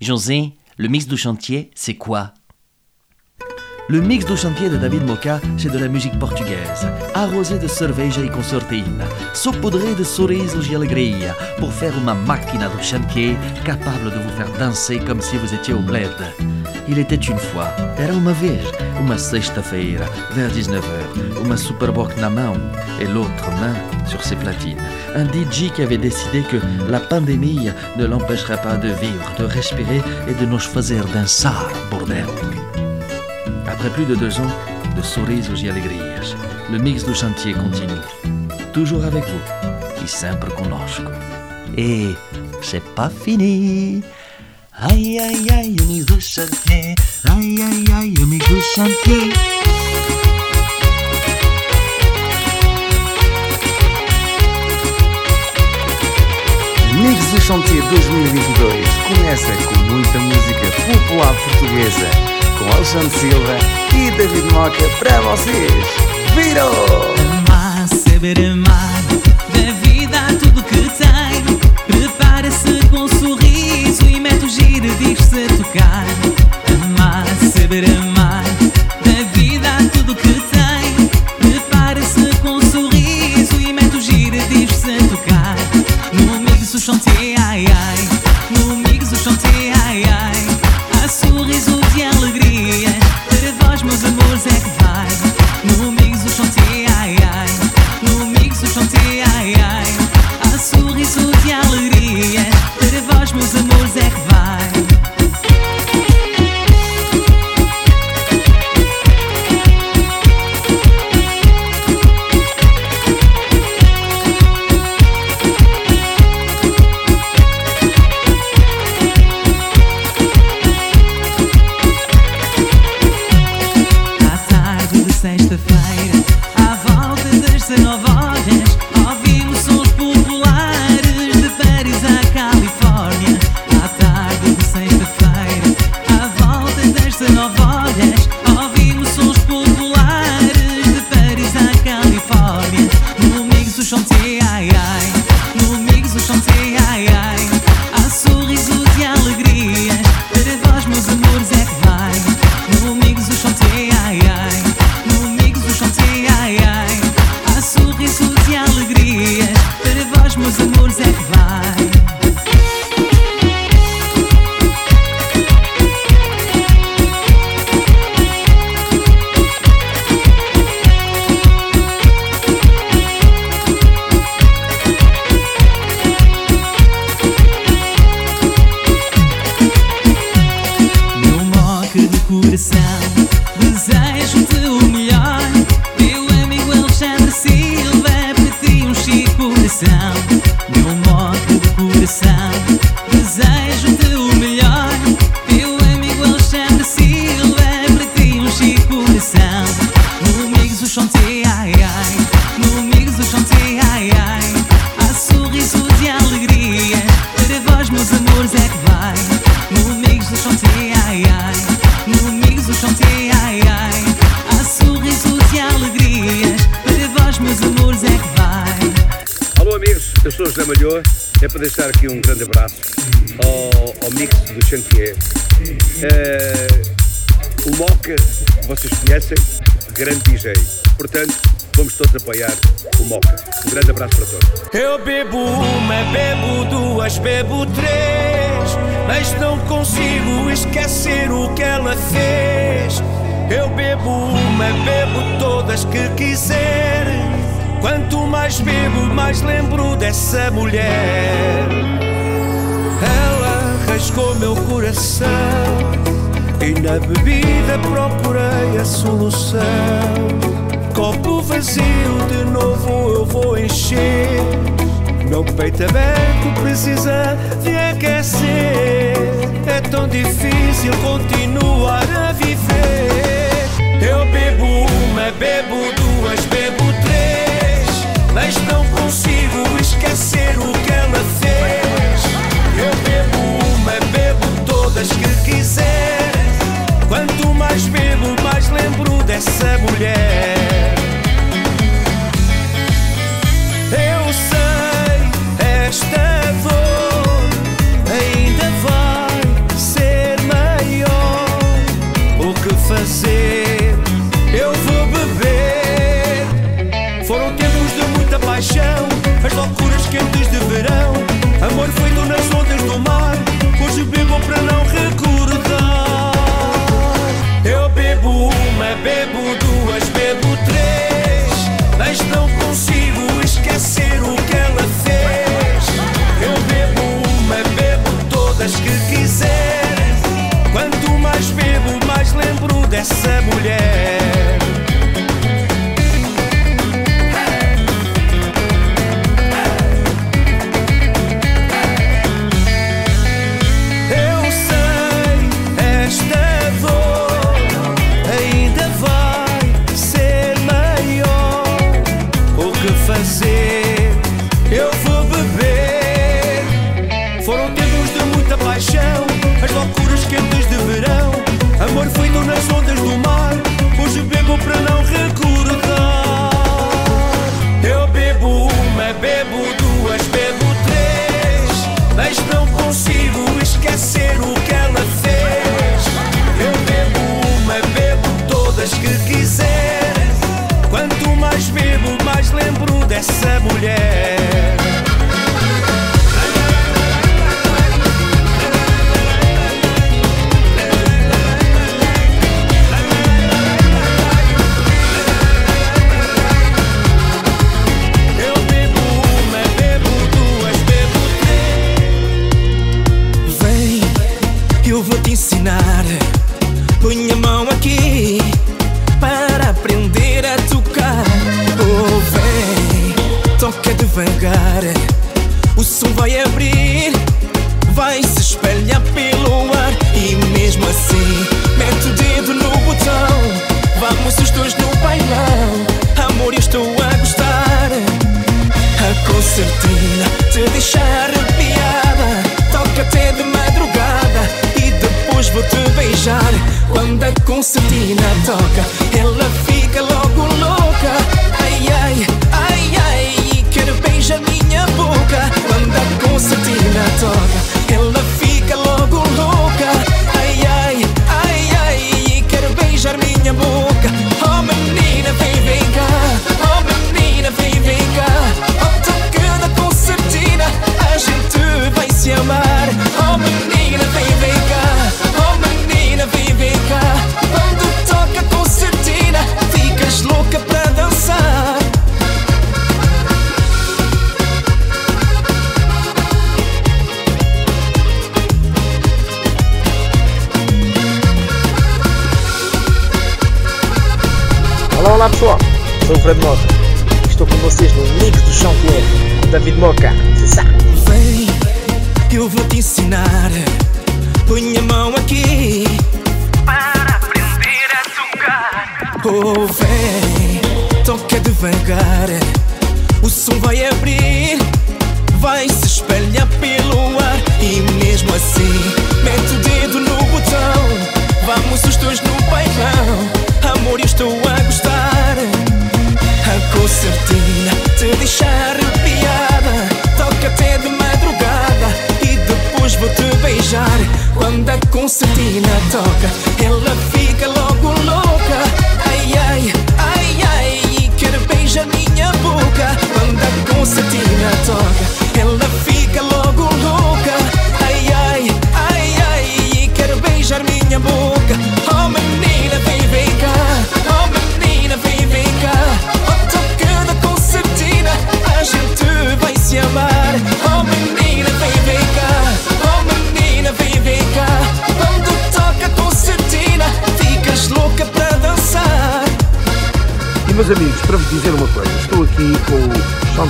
José, le mix du chantier, c'est quoi? Le mix du chantier de David Moca, c'est de la musique portugaise, arrosé de cerveja e consortina, saupoudré de sorrisos e alegria, pour faire uma máquina do chantier capable de vous faire danser comme si vous étiez au bled. Il était une fois, era uma vez, uma sexta-feira, vers 19h, uma Superboc na mão et l'autre main sur ses platines. Un DJ qui avait décidé que la pandémie ne l'empêcherait pas de vivre, de respirer et de nous fazer dançar, bordel. Après plus de deux ans de sorrisos e alegrias, le mix du chantier continue. Toujours avec vous, e sempre conosco. Et c'est pas fini. Ai, ai, ai, o mix do chantier. Ai, ai, ai, o mix do chantier. Mix do Chantier 2022 começa com muita música popular portuguesa, Alexandre Silva e David Moca para vocês. Virou! Amar, saber amar, da vida tudo que tem. Prepara-se com um sorriso e mete o giro, diz-se a tocar. Amar, saber amar, duas, bebo três, mas não consigo esquecer o que ela fez. Eu bebo uma, bebo todas que quiser. Quanto mais bebo, mais lembro dessa mulher. Ela rasgou meu coração e na bebida procurei a solução. Copo vazio, de novo eu vou encher. Meu peito aberto precisa de aquecer. É tão difícil continuar a viver. Eu bebo uma, bebo duas, bebo três. Mas não consigo esquecer o que ela fez. Eu bebo uma, bebo todas que quiser. Quanto mais bebo, mais lembro dessa mulher.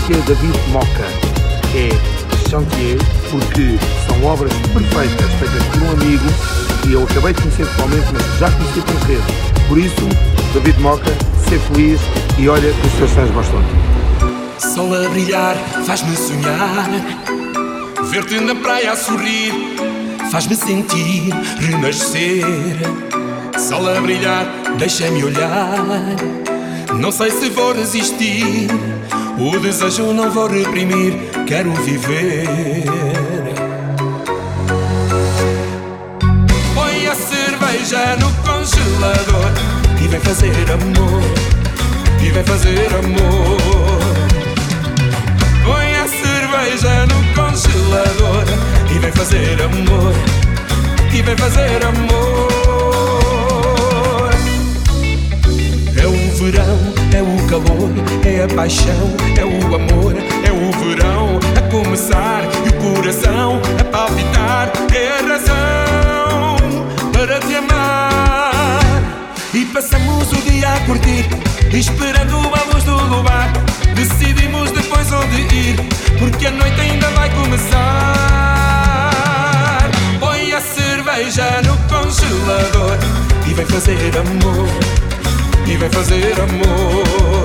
referência David Moca, é Chantier, porque são obras perfeitas feitas por um amigo e eu acabei de conhecer pessoalmente, mas já conheci por rede. Por isso, David Moca, ser feliz e olha que os seus fãs gostam de Sol a brilhar faz-me sonhar, ver-te na praia a sorrir faz-me sentir renascer. Sol a brilhar, deixa-me olhar. Não sei se vou resistir. O desejo não vou reprimir, quero viver. Põe a cerveja no congelador e vem fazer amor. E vem fazer amor. Põe a cerveja no congelador e vem fazer amor. E vem fazer amor. É um verão calor, é a paixão, é o amor, é o verão a começar e o coração a palpitar. É a razão para te amar. E passamos o dia a curtir, esperando a luz do luar. Decidimos depois onde ir, porque a noite ainda vai começar. Põe a cerveja no congelador e vem fazer amor e vem fazer amor.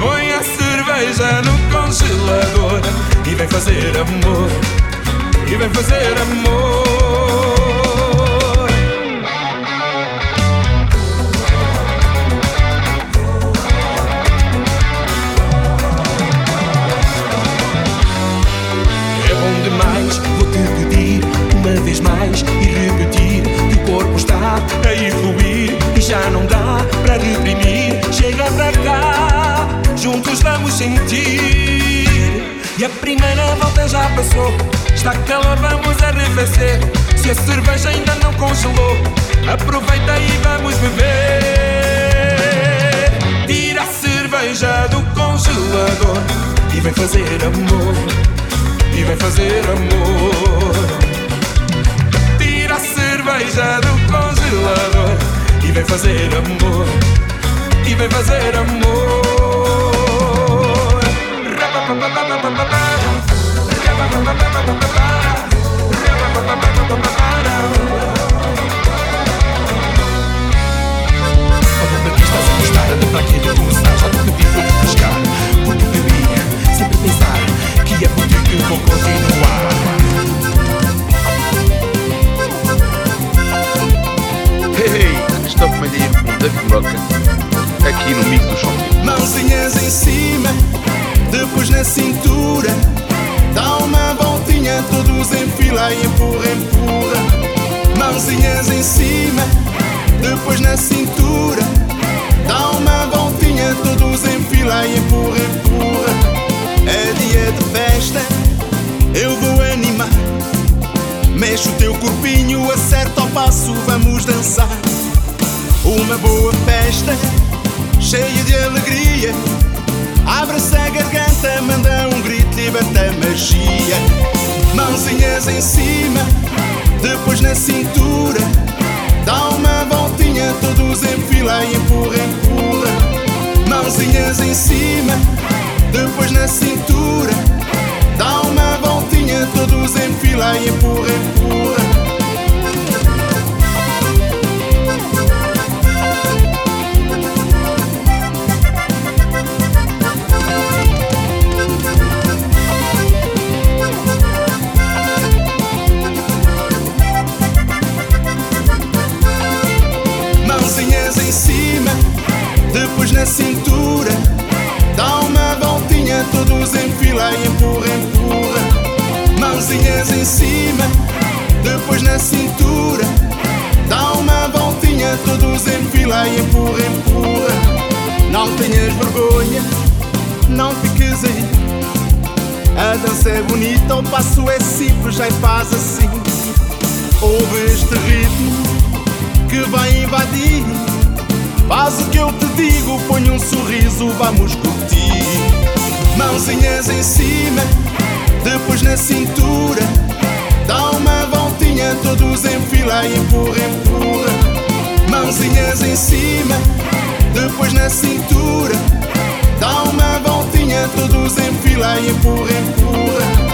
Põe a cerveja no congelador e vem fazer amor, e vem fazer amor. E a primeira volta já passou, está calor, vamos arrefecer. Se a cerveja ainda não congelou, aproveita e vamos beber. Tira a cerveja do congelador e vem fazer amor. E vem fazer amor cerveja do congelador e vem fazer amor, e vem fazer amor. É aqui no mix do shopping. Mãozinhas em cima, depois na cintura. Dá uma voltinha, todos em fila e empurra, empurra. Mãozinhas em cima, depois na cintura. Dá uma voltinha, todos em fila e empurra, empurra. É dia de festa, eu vou animar. Mexe o teu corpinho, acerta o passo, vamos dançar. Uma boa festa, cheia de alegria. Abre-se a garganta, manda um grito, liberta magia. Mãozinhas em cima, depois na cintura. Dá uma voltinha, todos em fila e empurra, empurra. Mãozinhas em cima, depois na cintura. Dá uma voltinha, todos em fila e empurra, empurra. Todos em fila empurra, empurra. Mãozinhas em cima, depois na cintura. Dá uma voltinha, todos em fila empurra, empurra. Não tenhas vergonha, não fiques aí. A dança é bonita, o passo é simples, já faz assim. Ouve este ritmo que vai invadir Faz o que eu te digo, põe um sorriso, vamos curtir. Mãozinhas em cima, depois na cintura. Dá uma voltinha, todos em fila e empurra, empurra. Mãozinhas em cima, depois na cintura. Dá uma voltinha, todos em fila e empurra, empurra.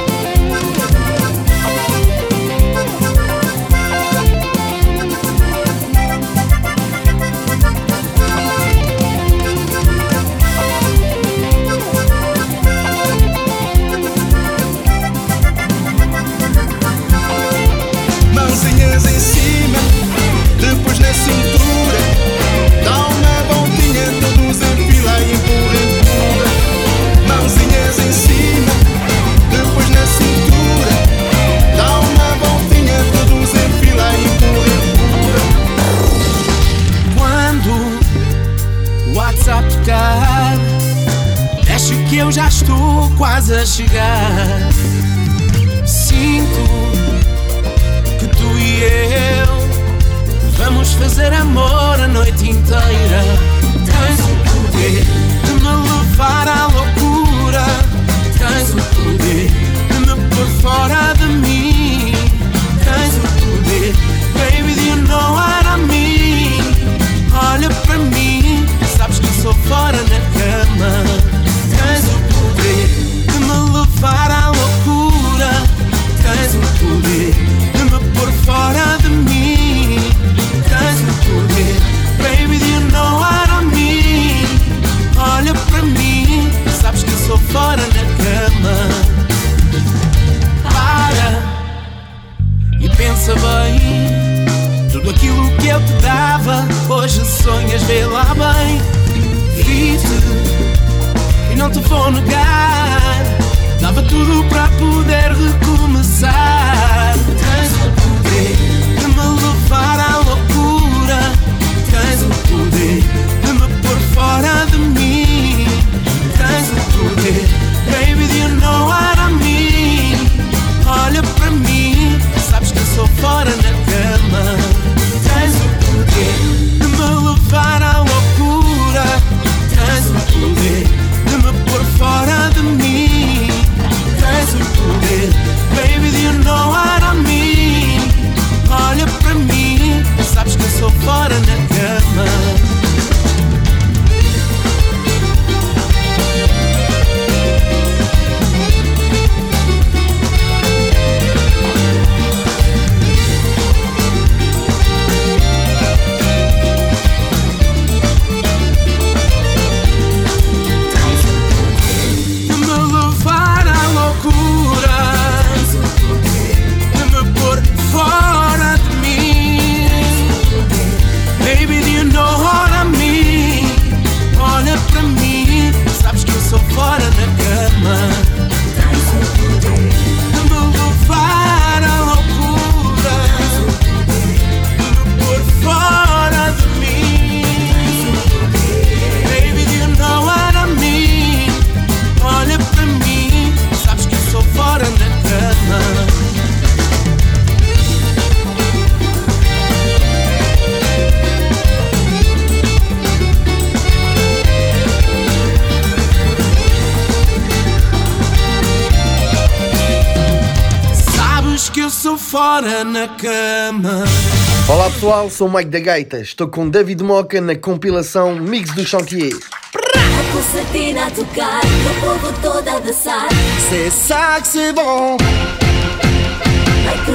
Pessoal, sou o Mike da Gaita. Estou com David Moca na compilação Mix do Chantier. A concertina a tocar, o povo todo a dançar. C'est ça que c'est bon.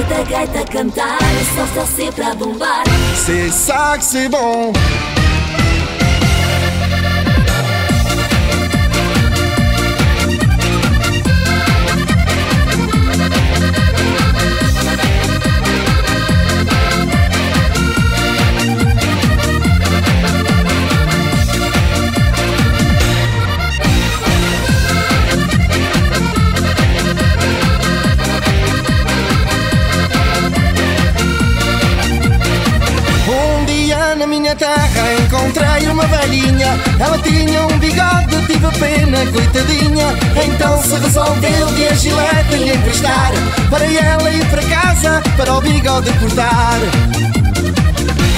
Da gaita a cantar, o som está sempre a bombar. C'est ça que c'est bon. Minha terra encontrei uma velhinha. Ela tinha um bigode, tive pena, coitadinha. Então se resolveu de a gilete lhe emprestar Para ela ir para casa, para o bigode cortar.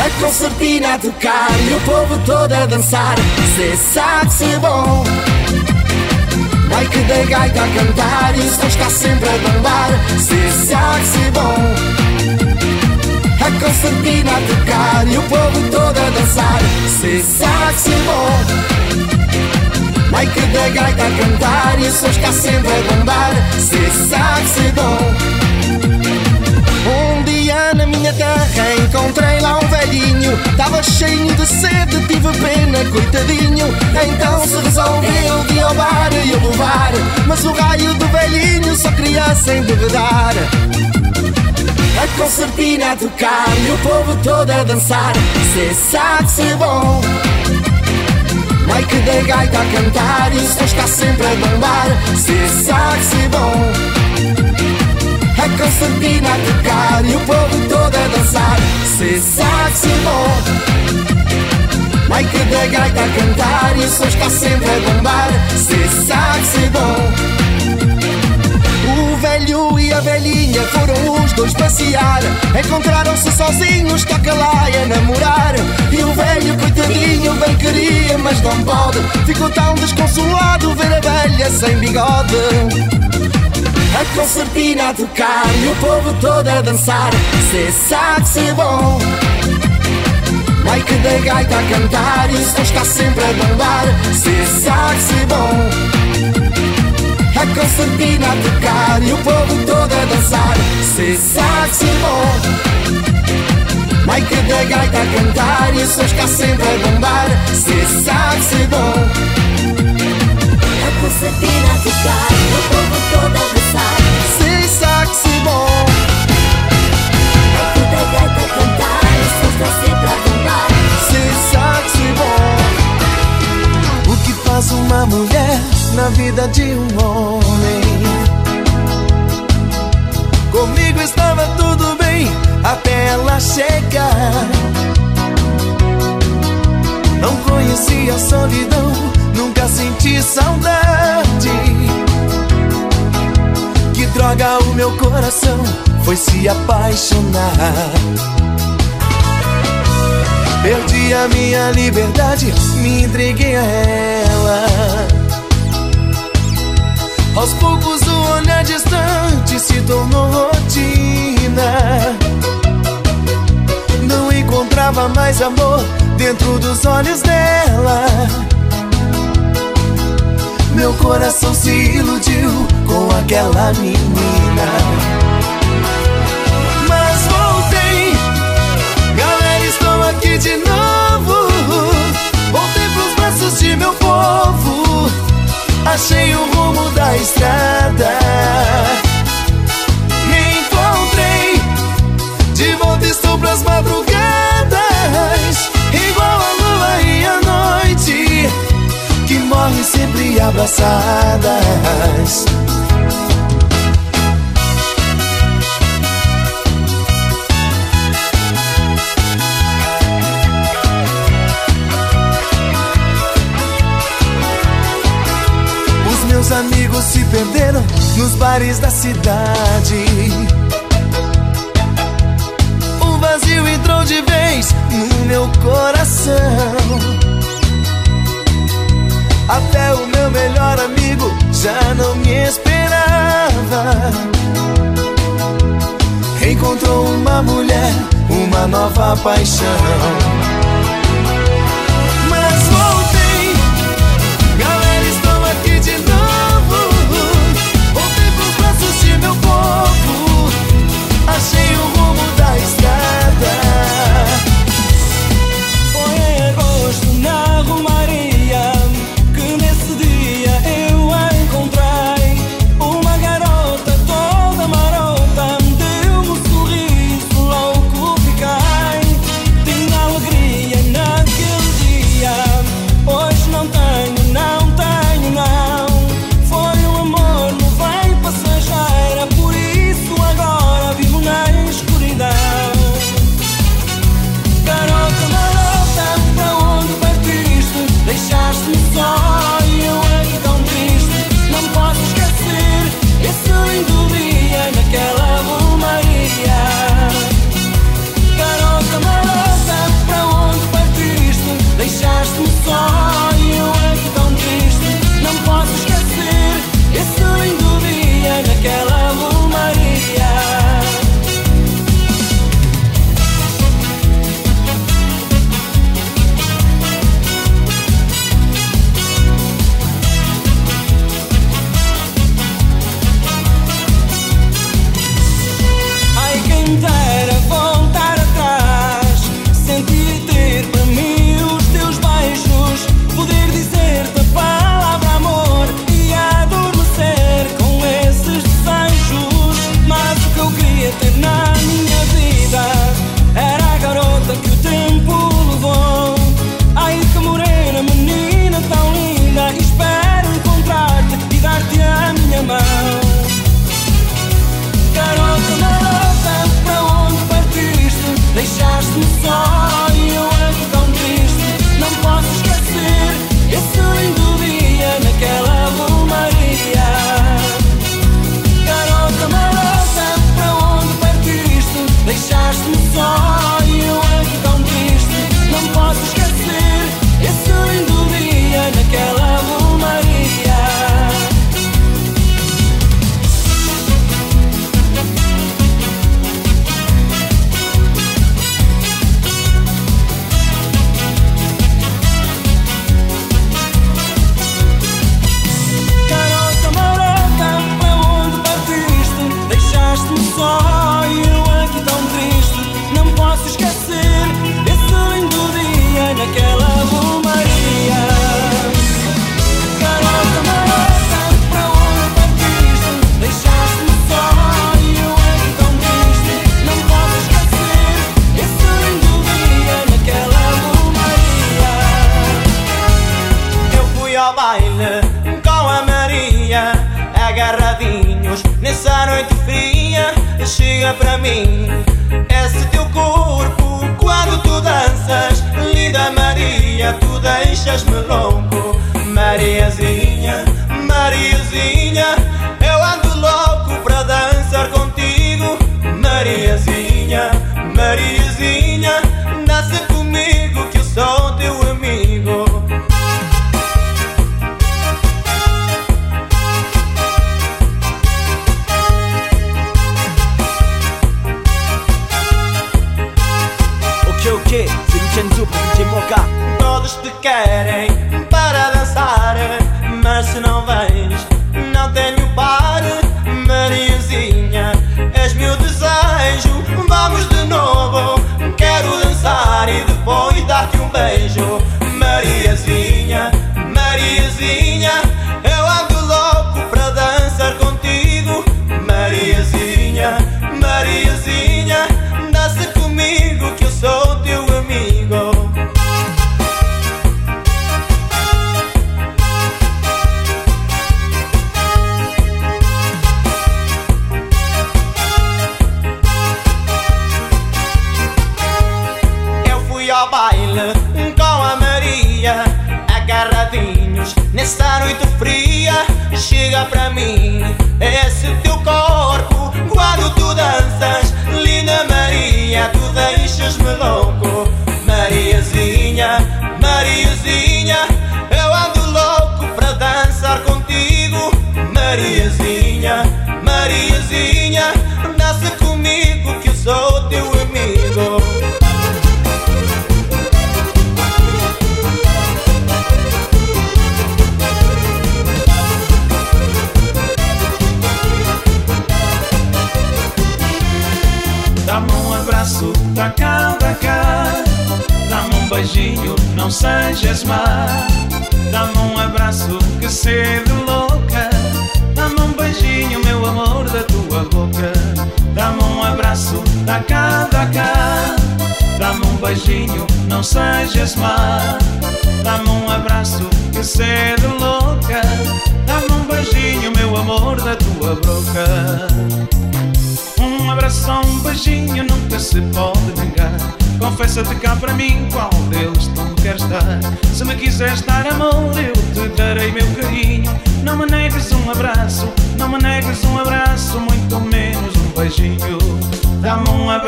A concertina a tocar e o povo todo a dançar. Cê sabe que c'est bon Mike da gaita a cantar e o está sempre a bombar Cê sabe que c'est bon a concertina a tocar e o povo todo a dançar. Cê sabe que c'est bom Mike da gaita a cantar e o som está sempre a bombar. C'est bom Um dia na minha terra encontrei lá um velhinho. Tava cheio de sede, tive pena, coitadinho. Então se resolveu de ao bar e o levar Mas o raio do velhinho só queria se embebedar a concertina a tocar e o povo todo a dançar. Cê sabe que c'est bom. Mike da gaita a cantar e o som está sempre a bombar. Cê sabe que c'est bom. A concertina a tocar e o povo todo a dançar. Cê sabe que c'est bom. Mike da gaita a cantar e o som está sempre a bombar. Cê sabe c'est bom velho e a velhinha foram os dois passear. Encontraram-se sozinhos, toca lá a namorar E o velho, coitadinho, bem queria, mas não pode. Ficou tão desconsolado ver a velha sem bigode. A concertina a tocar e o povo todo a dançar. Cê sabe que c'est bom. Mike da gaita a cantar e o som está sempre a bombar. Cê sabe que c'est bom a Constantina a tocar e o povo todo a dançar. Se saxibom Mike da gaita a cantar e o som está sempre a bombar. Se saxibom A Constantina a tocar e o povo todo a dançar. Se saxibom Mike da gaita a cantar e o som está sempre a bombar. Se saxibom sabe que c'est bom vida de um homem. Comigo estava tudo bem até ela chegar. Não conhecia solidão, nunca senti saudade. Que droga o meu coração foi se apaixonar. Perdi a minha liberdade, me entreguei a ela. Aos poucos o olhar distante se tornou rotina. Não encontrava mais amor dentro dos olhos dela. Meu coração se iludiu com aquela menina. Achei o rumo da estrada. Me encontrei, de volta estou pras madrugadas. Igual a lua e a noite, que morrem sempre abraçadas. Meus amigos se perderam nos bares da cidade. O vazio entrou de vez no meu coração. Até o meu melhor amigo já não me esperava. Encontrou uma mulher, uma nova paixão. Para mim esse teu corpo quando tu danças. Linda Maria, tu deixas-me louco. Mariazinha,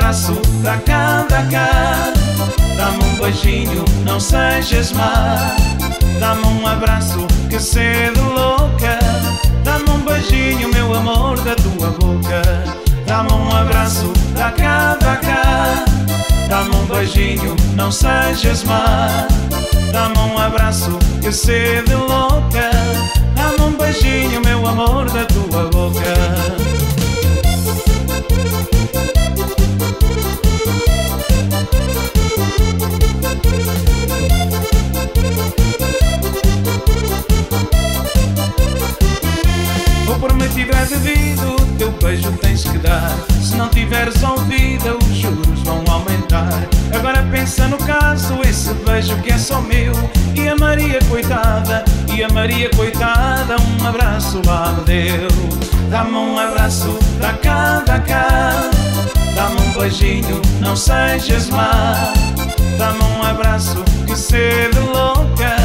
abraço, dá cá, cá. Dá-me um beijinho, não sejas má. Dá-me um abraço, que sede louca. Dá-me um beijinho, meu amor, da tua boca. Dá-me um abraço, cá, dá cá. Dá-me um beijinho, não sejas má. Dá-me um abraço, que sede louca. Dá-me um beijinho, meu amor, da tua boca. É devido, teu beijo tens que dar. Se não tiveres ouvida, os juros vão aumentar. Agora pensa no caso, esse beijo que é só meu. E a Maria coitada, e a Maria coitada, um abraço lá me deu. Dá-me um abraço, da cá, da cá. Dá-me um beijinho, não sejas má. Dá-me um abraço, que sede louca.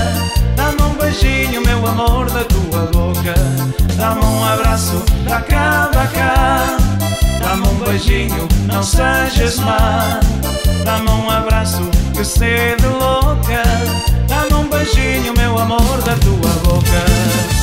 Dá-me um beijinho, meu amor, da tua boca. Dá-me um abraço, da cá, da cá. Dá-me um beijinho, não sejas má. Dá-me um abraço, que sede louca. Dá-me um beijinho, meu amor, da tua boca.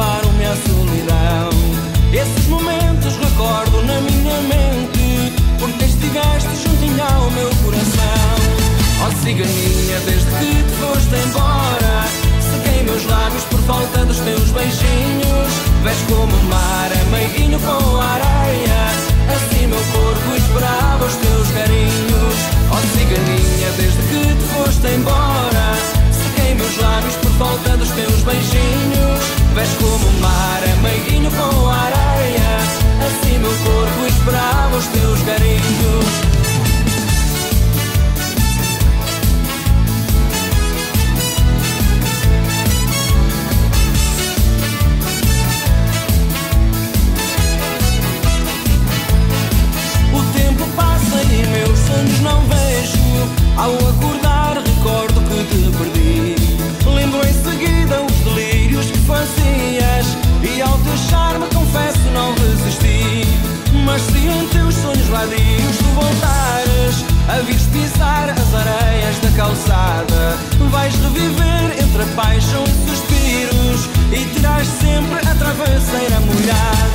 levaram minha solidão. Esses momentos recordo na minha mente, porque estiveste juntinho ao meu coração. Oh ciganinha, desde que te foste embora, sequei meus lábios por falta dos teus beijinhos. Vês como o mar é meiguinho com a areia, assim meu corpo esperava os teus carinhos. Oh ciganinha, desde que te foste embora, sequei meus lábios por falta dos teus beijinhos. Vés como o mar, é ameiguinho com a areia. Assim meu corpo esperava os teus carinhos. O tempo passa e meus sonhos não vejo. Ao acordar e suspiros. E terás sempre a travesseira molhada.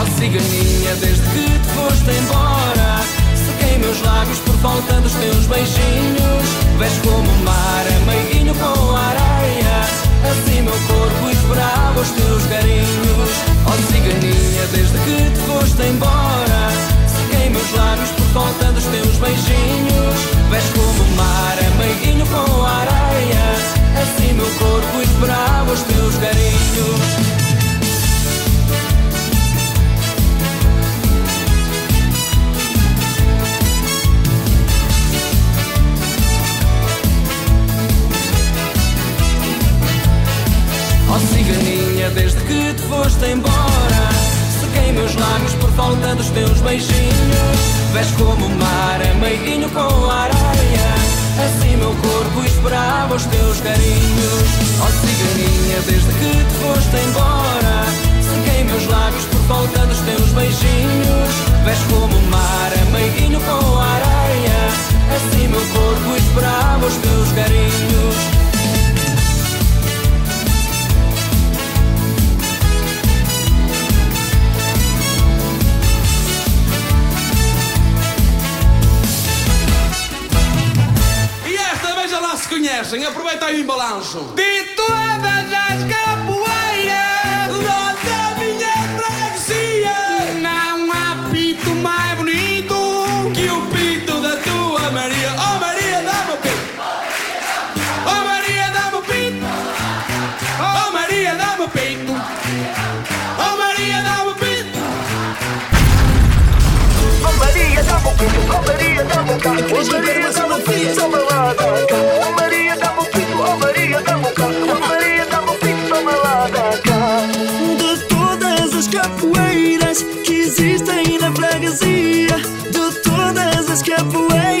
Ó ciganinha, desde que te foste embora Sequei meus lábios por falta dos teus beijinhos Vês como o mar é meiguinho com a areia Assim meu corpo esperava os teus carinhos Ó ciganinha, desde que te foste embora Sequei meus lábios por falta dos teus beijinhos Vês como o mar é meiguinho com a areia meu corpo esperava os teus carinhos. Ó ciganinha, desde que te foste embora Sequei meus lábios por falta dos teus beijinhos. Vês como o mar é meiguinho com a areia Assim meu corpo esperava os teus carinhos. Ó ciganinha, desde que te foste embora Sequei meus lábios por falta dos teus beijinhos. Vês como o mar é meiguinho com a areia. Assim meu corpo esperava os teus carinhos conhecem, aproveita aí o embalanço. Dito é das capoeiras que existem na freguesia De todas as capoeiras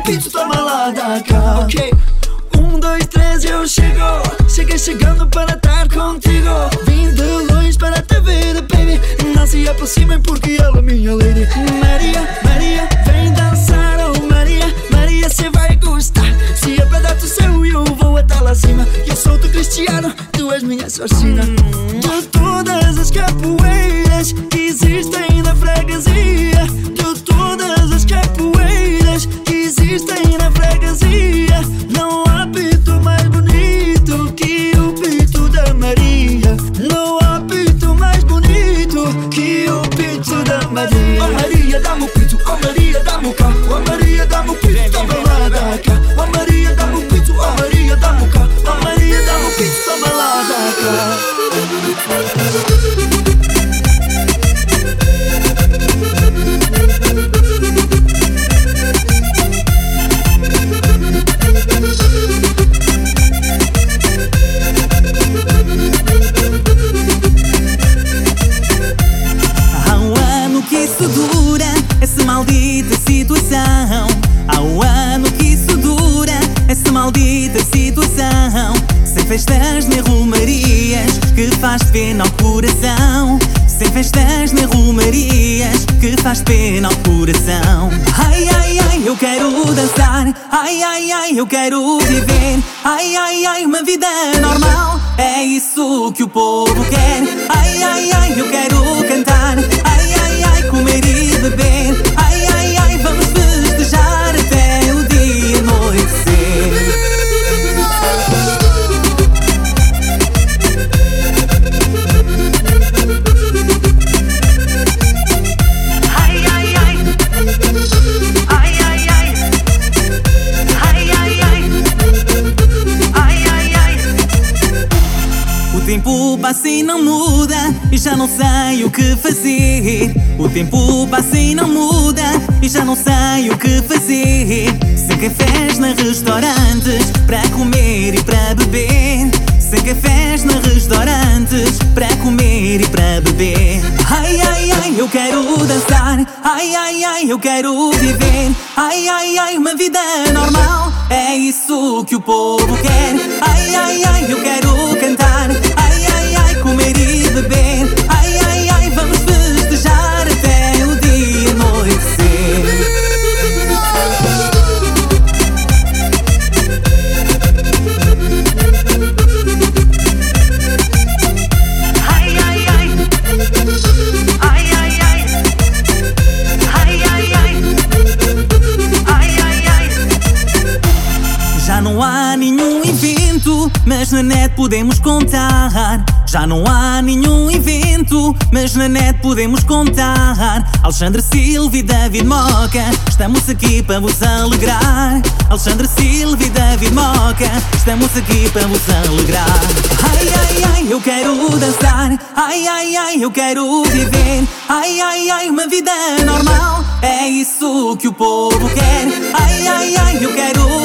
Maria, dá-me o pito, toma lá da cá. Ok, um, dois, três, eu chego. Cheguei chegando para estar contigo. Vim de longe para te ver, baby. Não se aproximem porque ela é minha lady. Maria, Maria, vem dançar. Oh Maria, Maria, cê vai gostar. Se é para dar-te o céu eu vou até lá cima Eu sou do Cristiano, tu és minha sorcina mas na net podemos contar. Já não há nenhum evento, mas na net podemos contar. Alexandre Silva e David Moca, estamos aqui para vos alegrar. Alexandre Silva e David Moca, estamos aqui para vos alegrar. Ai, ai, ai, eu quero dançar. Ai, ai, ai, eu quero viver. Ai, ai, ai, uma vida normal. É isso que o povo quer. Ai, ai, ai, eu quero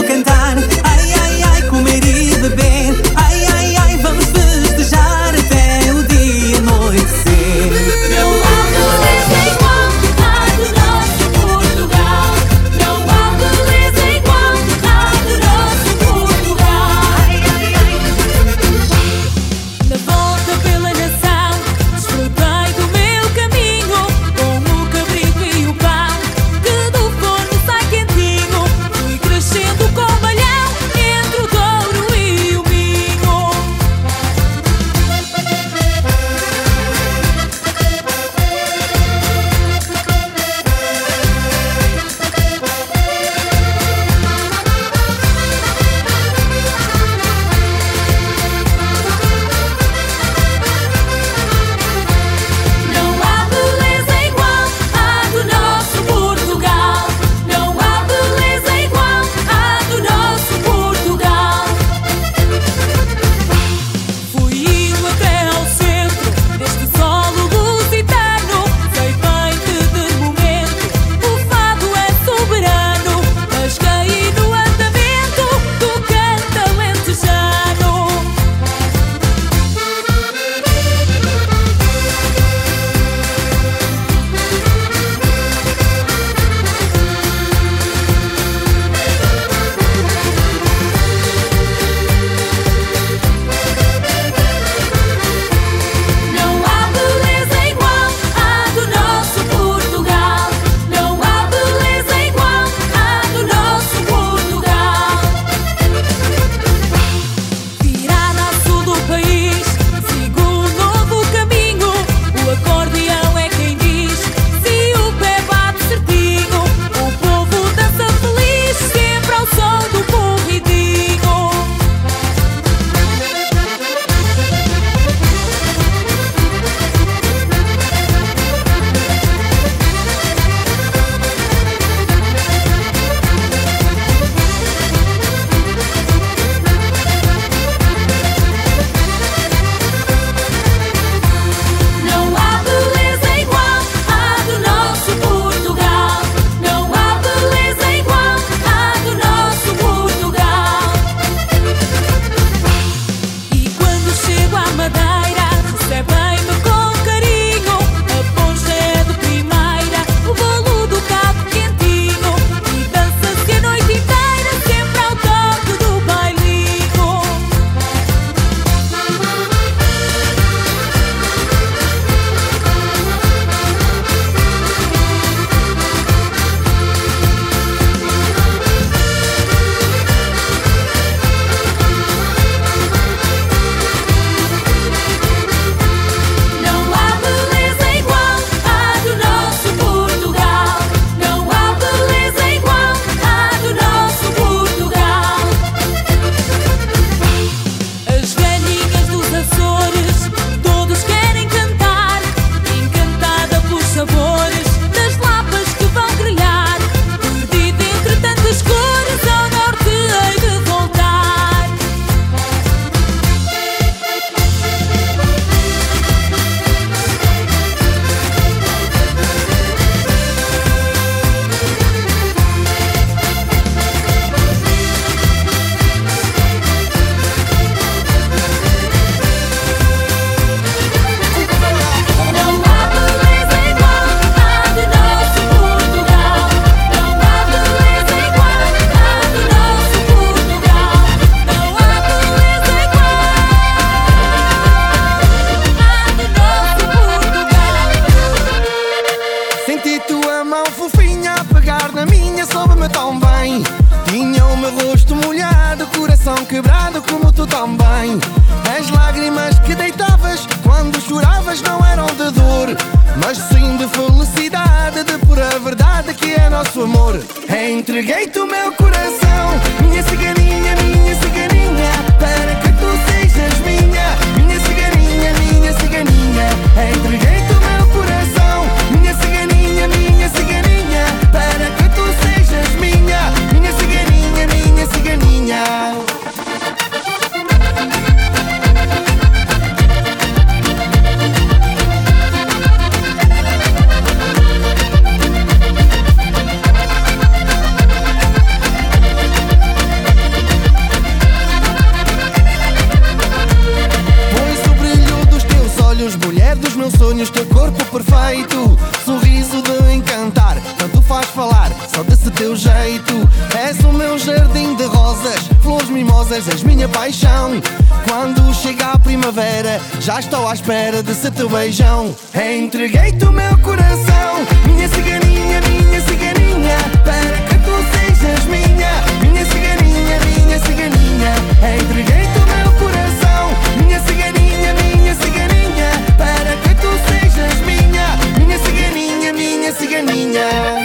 és minha paixão. Quando chega a primavera, já estou à espera desse teu beijão. Entreguei-te o meu coração, minha ciganinha, minha ciganinha, para que tu sejas minha, minha ciganinha, minha ciganinha. Entreguei-te o meu coração, minha ciganinha, minha ciganinha, para que tu sejas minha, minha ciganinha, minha ciganinha.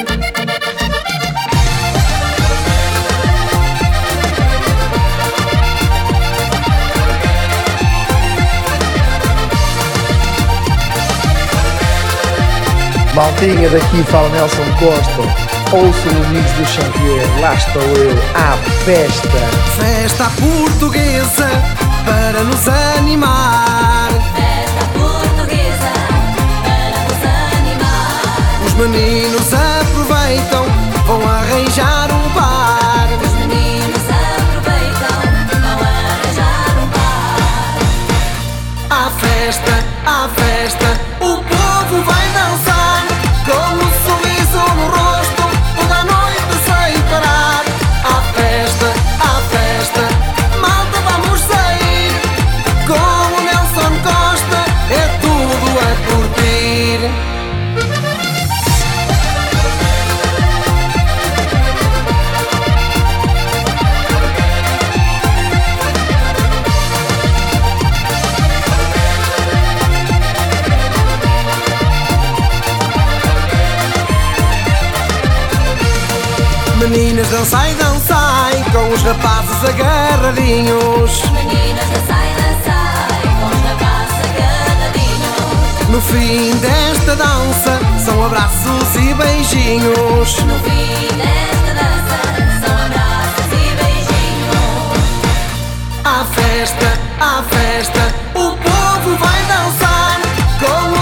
Maltinha daqui fala Nelson Costa. Ouço o Amigos do Chantier, lá estou eu, à festa. Festa portuguesa para nos animar. Festa portuguesa para nos animar. Os meninos aproveitam, vão arranjar um par. Os meninos aproveitam, vão arranjar um par. À festa, à festa, o povo vai dançar. Com dançai, dançai Com os rapazes agarradinhos Meninas, dançai, dançai, com os rapazes agarradinhos. No fim desta dança São abraços e beijinhos No fim desta dança, são abraços e beijinhos. À festa, à festa O povo vai dançar Com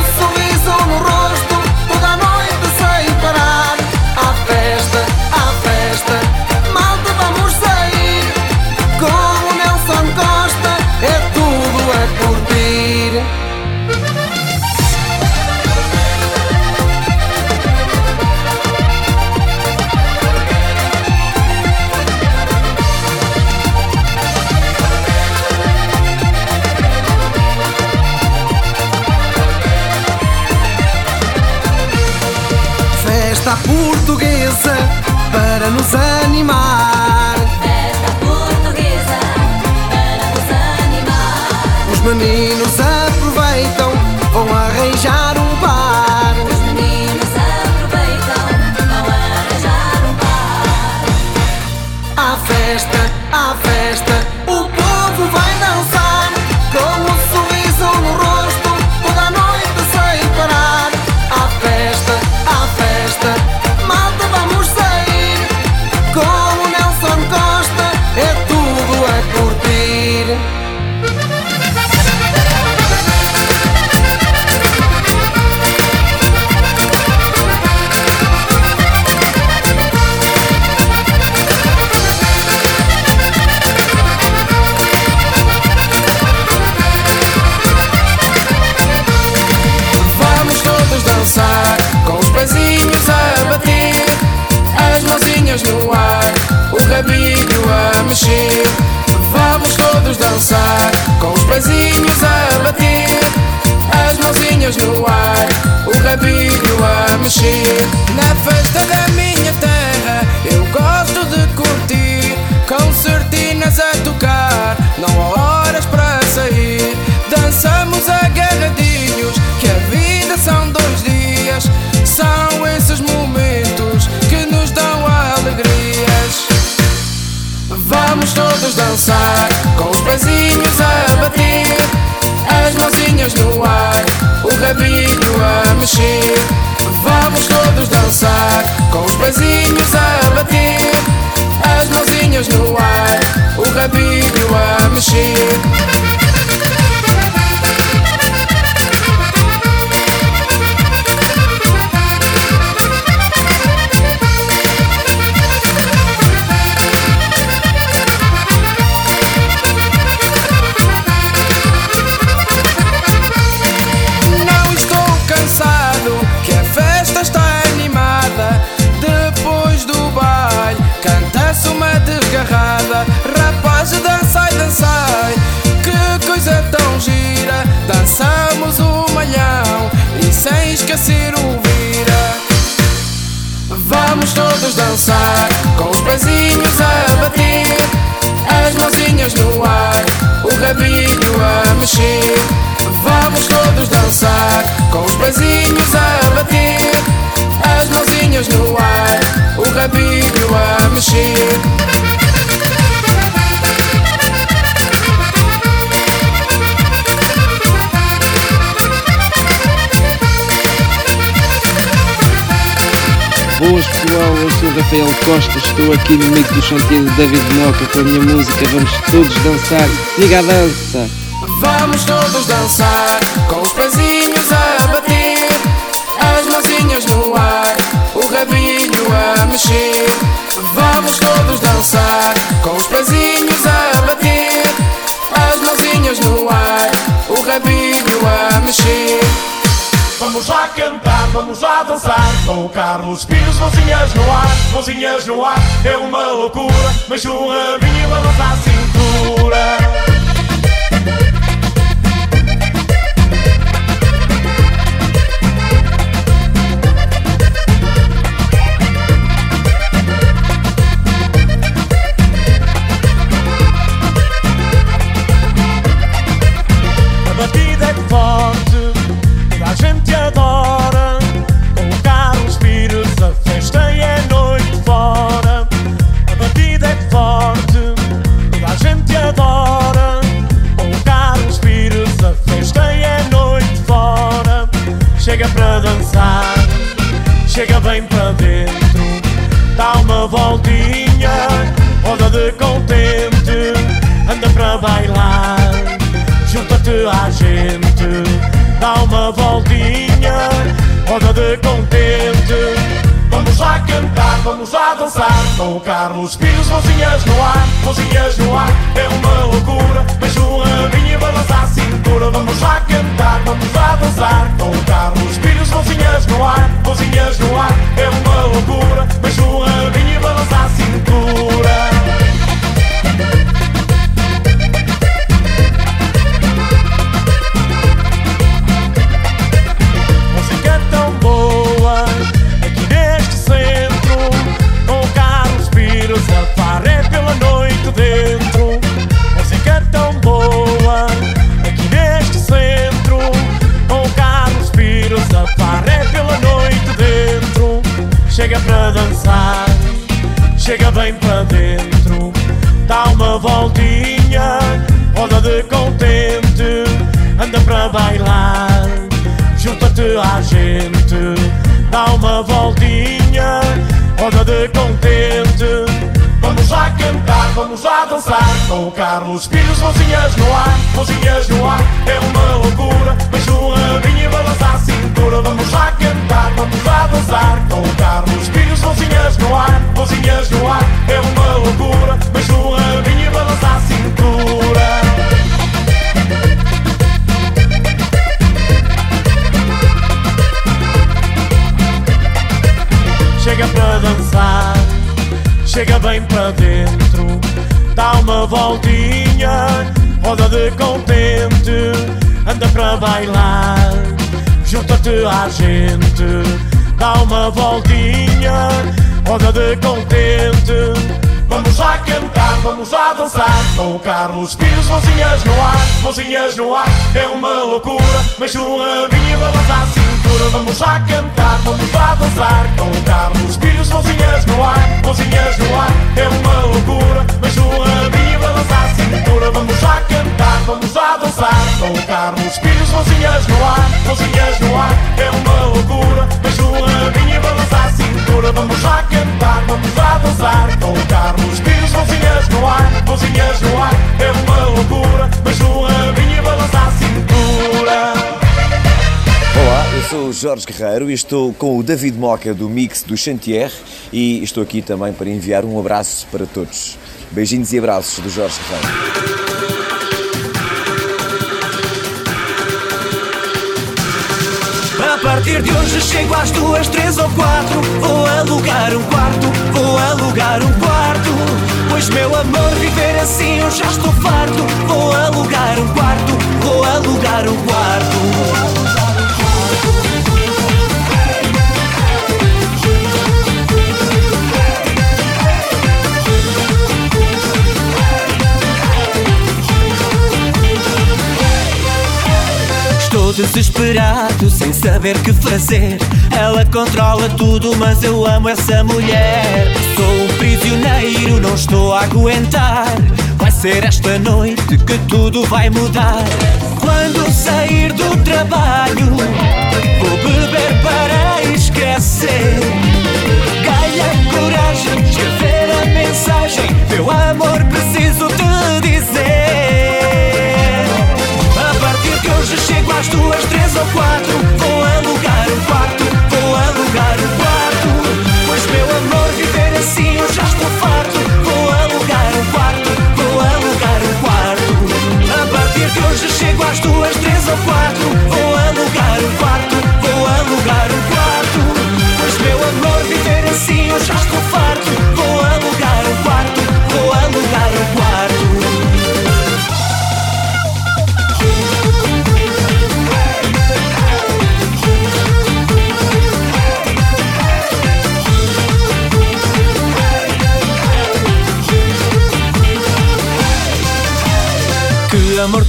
rabinho a mexer. Vamos todos dançar, com os pezinhos a bater, as mãozinhas no ar, o rabinho a mexer. Esquecer o vira. Vamos todos dançar, com os pezinhos a bater, as mãozinhas no ar, o rabinho a mexer. Vamos todos dançar, com os pezinhos a bater, as mãozinhas no ar, o rabinho a mexer. Boas pessoal, eu sou Rafael Costa, estou aqui no meio do chantier de David Moca com a minha música, vamos todos dançar, siga a dança! Vamos todos dançar, com os pezinhos a bater, as mãozinhas no ar, o rabinho a mexer. Vamos todos dançar, com os pezinhos a bater, as mãozinhas no ar, o rabinho a mexer. Vamos lá cantar, vamos lá dançar. Com Carlos Pires, mãozinhas no ar Mãozinhas no ar, é uma loucura Mas o rabinho balança a cintura chega bem para dentro. Dá uma voltinha, roda de contente, anda para bailar. Junta-te à gente, dá uma voltinha, roda de contente. Vamos lá cantar, vamos lá dançar Com o Carlos Pires, mãozinhas no ar, mãozinhas no ar É uma loucura, beijo rabinho e balança a Vamos lá cantar, vamos lá dançar. Com o Carlos Pires, mãozinhas no ar, mãozinhas no ar. É uma loucura, beijo o rabinho e balança a cintura. Música tão boa aqui neste centro. Com o Carlos Pires a faré pela noite dentro Para dançar, chega bem para dentro Dá uma voltinha, roda de contente Anda para bailar. Junta-te à gente, dá uma voltinha, roda de contente. Vamos lá cantar, vamos lá dançar. Com o Carlos Pires, mãozinhas no ar, mãozinhas no ar. É uma loucura, beijo o rabinho e balança a cintura. Vamos lá cantar, vamos lá dançar. Com o Carlos Pires, mãozinhas no ar, mãozinhas no ar. É uma loucura, beijo o rabinho e balança a cintura. Chega para dançar, chega bem para dentro, dá uma voltinha, roda de contente, anda para bailar, junta-te à gente, dá uma voltinha, roda de contente. Vamos lá cantar, vamos lá dançar Com Carlos Pires, mãozinhas no ar, mãozinhas no ar É uma loucura, mas vamos lá cantar, vamos lá dançar, colocar os filhos, mãozinhas no ar, mãozinhas no ar, é uma loucura, mas o rabinho balançar cintura, vamos lá cantar, vamos lá dançar, colocar os filhos, mãozinhas no ar, mãozinhas no ar, é uma loucura, mas o rabinho balançar cintura, vamos lá cantar, vamos lá dançar, colocar os filhos, mãozinhas no ar, mãozinhas no ar, é uma loucura, mas o rabinho balançar cintura sou o Jorge Guerreiro e estou com o David Moca do Mix do Chantier e estou aqui também para enviar um abraço para todos. Beijinhos e abraços do Jorge Guerreiro. A partir de hoje chego às duas, três ou quatro Vou alugar um quarto, vou alugar um quarto Pois meu amor, viver assim eu já estou farto Vou alugar um quarto, vou alugar um quarto desesperado, sem saber que fazer. Ela controla tudo, mas eu amo essa mulher. Sou um prisioneiro, não estou a aguentar. Vai ser esta noite que tudo vai mudar. Quando sair do trabalho, vou beber para esquecer. Ganha coragem, escrever a mensagem. Meu amor,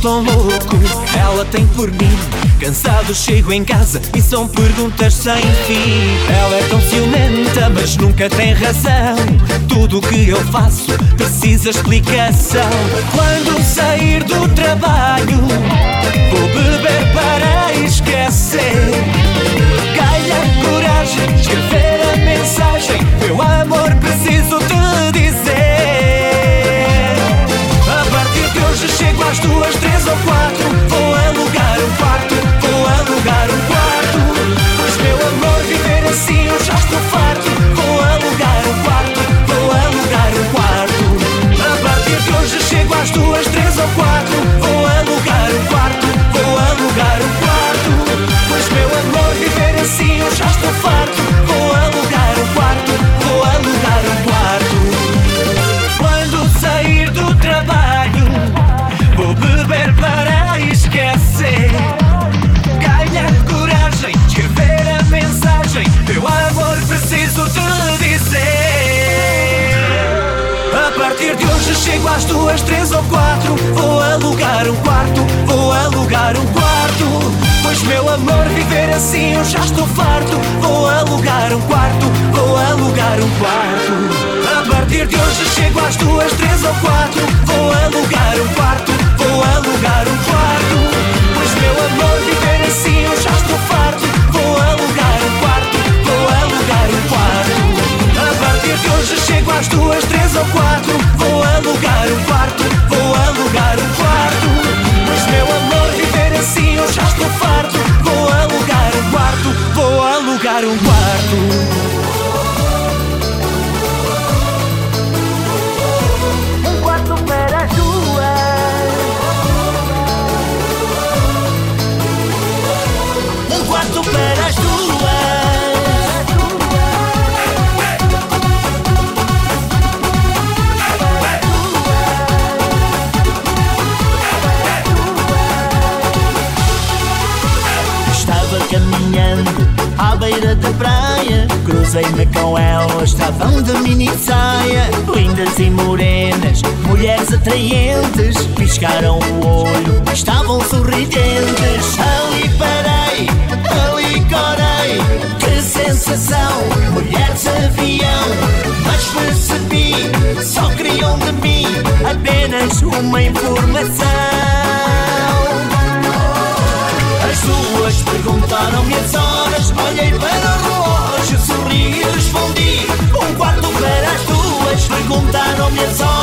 tão louco. Ela tem por mim Cansado chego em casa e são perguntas sem fim. Ela é tão ciumenta mas nunca tem razão. Tudo o que eu faço precisa explicação. Quando sair do trabalho Vou beber para esquecer. Ganha coragem, escrever a mensagem. Meu amor preciso duas, três ou quatro. Vou alugar um quarto, vou alugar um quarto. Pois meu amor, viver assim eu já estou farto. Vou alugar um quarto, vou alugar um quarto. A partir de hoje chego às duas, três ou quatro Vou alugar um quarto, vou alugar um quarto Pois meu amor, viver assim eu já estou farto Vou alugar um quarto, vou alugar um quarto A partir de hoje chego às duas, três ou quatro alugar um quarto, vou alugar um quarto. Pois meu amor, viver assim eu já estou farto. Vou alugar um quarto, vou alugar um quarto beira da praia. Cruzei-me com ela, estavam de mini saia. Lindas e morenas, mulheres atraentes. Piscaram o olho, estavam sorridentes. Ali parei, ali corei. Que sensação, mulheres avião. Mas percebi, só queriam de mim Apenas uma informação as duas perguntaram-me as horas. Olhei para o relógio, sorri e respondi. Um quarto para as duas Perguntaram-me as horas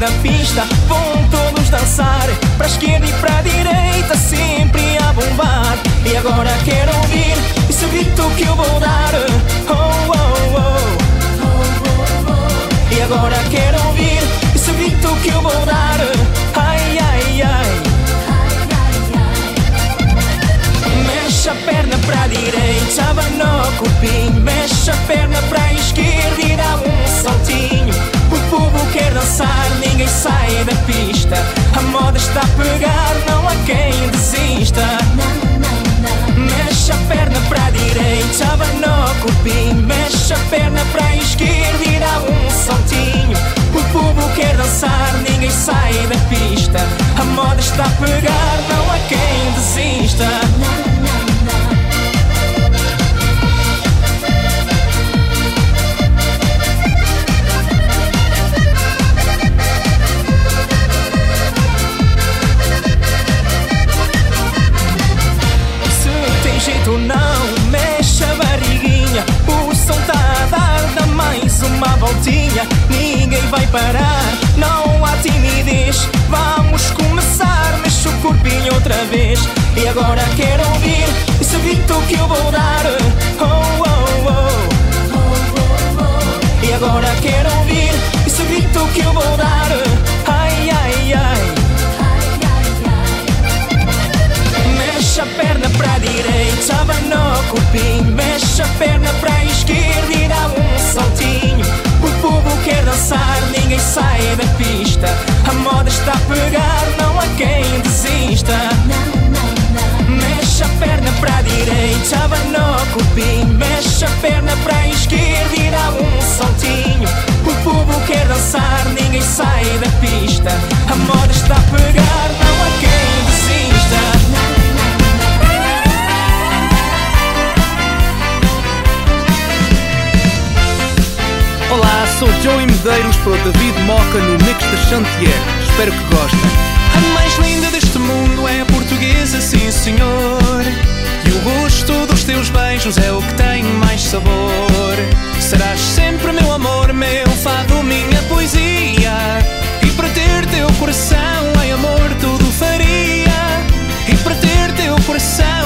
da pista Vão todos dançar. Pra esquerda e pra direita Sempre a bombar. E agora quero ouvir Esse grito que eu vou dar. Oh, oh, oh E agora quero ouvir Esse grito que eu vou dar. Ai, ai, ai. Mexe a perna pra direita, abana o corpinho Mexe a perna pra esquerda e dá um saltinho povo quer dançar, ninguém sai da pista. A moda está a pegar, não há quem desista. Mexe a perna pra direita, abana o Mexe a perna pra esquerda e dá um saltinho. O povo quer dançar, ninguém sai da pista. A moda está a pegar, não há quem desista jeito não, mexe a barriguinha. O som tá a dar, dá mais uma voltinha. Ninguém vai parar, não há timidez. Vamos começar, mexe o corpinho outra vez. E agora quero ouvir esse grito que eu vou dar. Oh, oh, oh. E agora quero ouvir esse grito que eu vou dar. Ai, ai, ai. A perna pra direita, abana o corpinho Mexe a perna pra esquerda e dá um saltinho. O povo quer dançar, ninguém sai da pista. A moda está a pegar, não há quem desista. Mexe a perna pra direita, abana o corpinho Mexe a perna pra esquerda e dá um saltinho. O povo quer dançar, ninguém sai da pista. A moda está a pegar, não há quem desista Olá, sou Joey Medeiros para o David Moca no Mix de Chantier. Espero que gostem. A mais linda deste mundo é a portuguesa, sim senhor. E o gosto dos teus beijos é o que tem mais sabor. Serás sempre meu amor, meu fado, minha poesia. E para ter teu coração, ai amor, tudo faria. E para ter teu coração,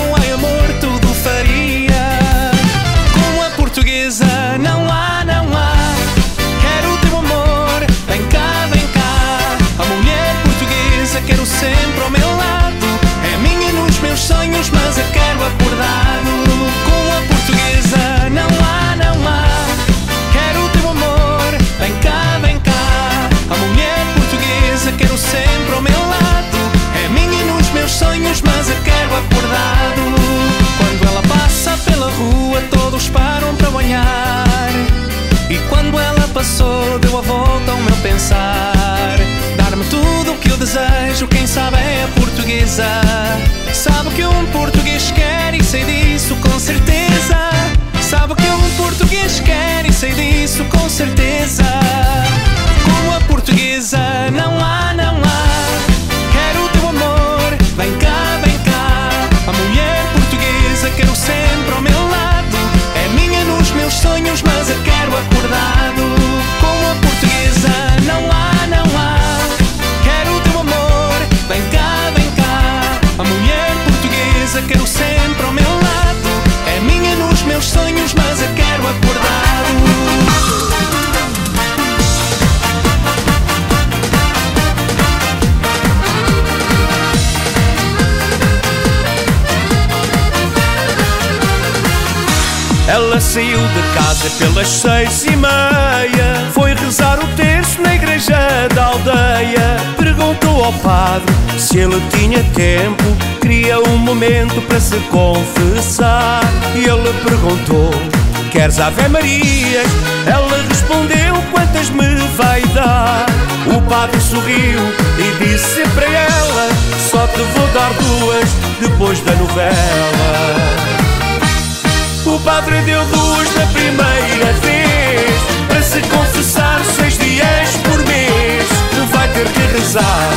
deu a volta ao meu pensar. Dar-me tudo o que eu desejo, quem sabe é a portuguesa. Sabe o que pelas seis e meia Foi rezar o terço na igreja da aldeia Perguntou ao padre se ele tinha tempo Queria um momento para se confessar E ele perguntou, queres Ave Marias? Ela respondeu, quantas me vai dar? O padre sorriu e disse para ela Só te vou dar duas depois da novela o padre deu duas na primeira vez Para se confessar seis dias por mês Vai ter que rezar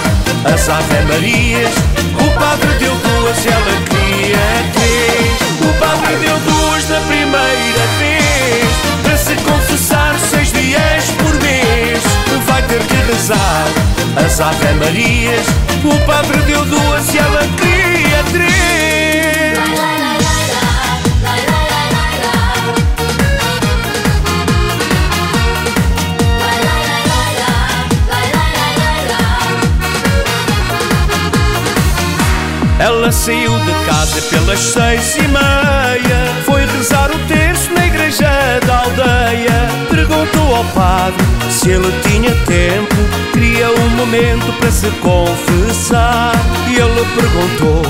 as Ave Marias O padre deu duas e ela queria três O padre deu duas na primeira vez Para se confessar seis dias por mês Vai ter que rezar as Ave Marias. O padre deu duas e ela queria três. Ela saiu de casa pelas seis e meia Foi rezar o terço na igreja da aldeia Perguntou ao padre se ele tinha tempo Queria um momento para se confessar E ele perguntou,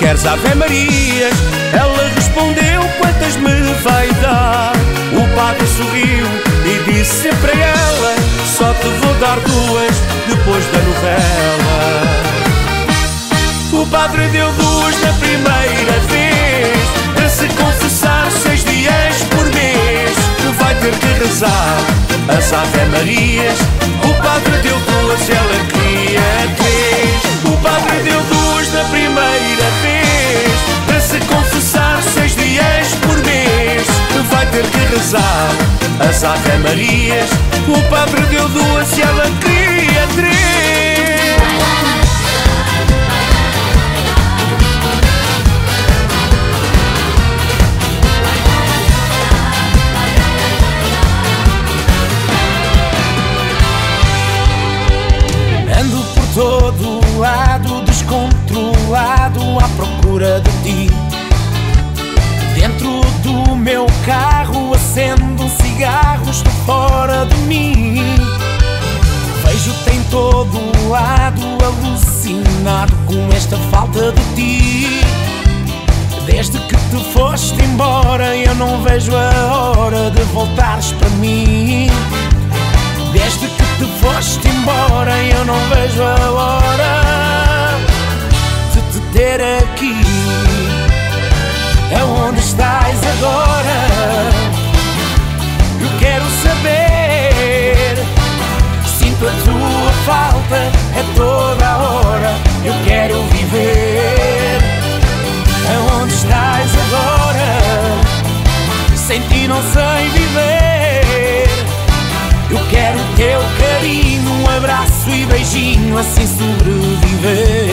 queres Ave Marias? Ela respondeu, quantas me vai dar? O padre sorriu e disse para ela Só te vou dar duas depois da novela o padre deu duas na primeira vez. Para se confessar seis dias por mês. Vai ter que rezar as Ave Marias. O padre deu duas, ela queria três. O padre deu duas na primeira vez. Para se confessar seis dias por mês. Vai ter que rezar as Ave Marias. O padre deu duas ela queria três procura de ti. Dentro do meu carro, acendo um cigarro, estou fora de mim. Vejo-te em todo lado, alucinado com esta falta de ti. Desde que te foste embora, eu não vejo a hora de voltares para mim. Desde que te foste embora eu não vejo a hora ter aqui Aonde estás agora? Eu quero saber Sinto a tua falta é toda a hora Eu quero viver Aonde estás agora? Sem ti não sei viver eu quero teu carinho, um abraço e beijinho, assim sobreviver.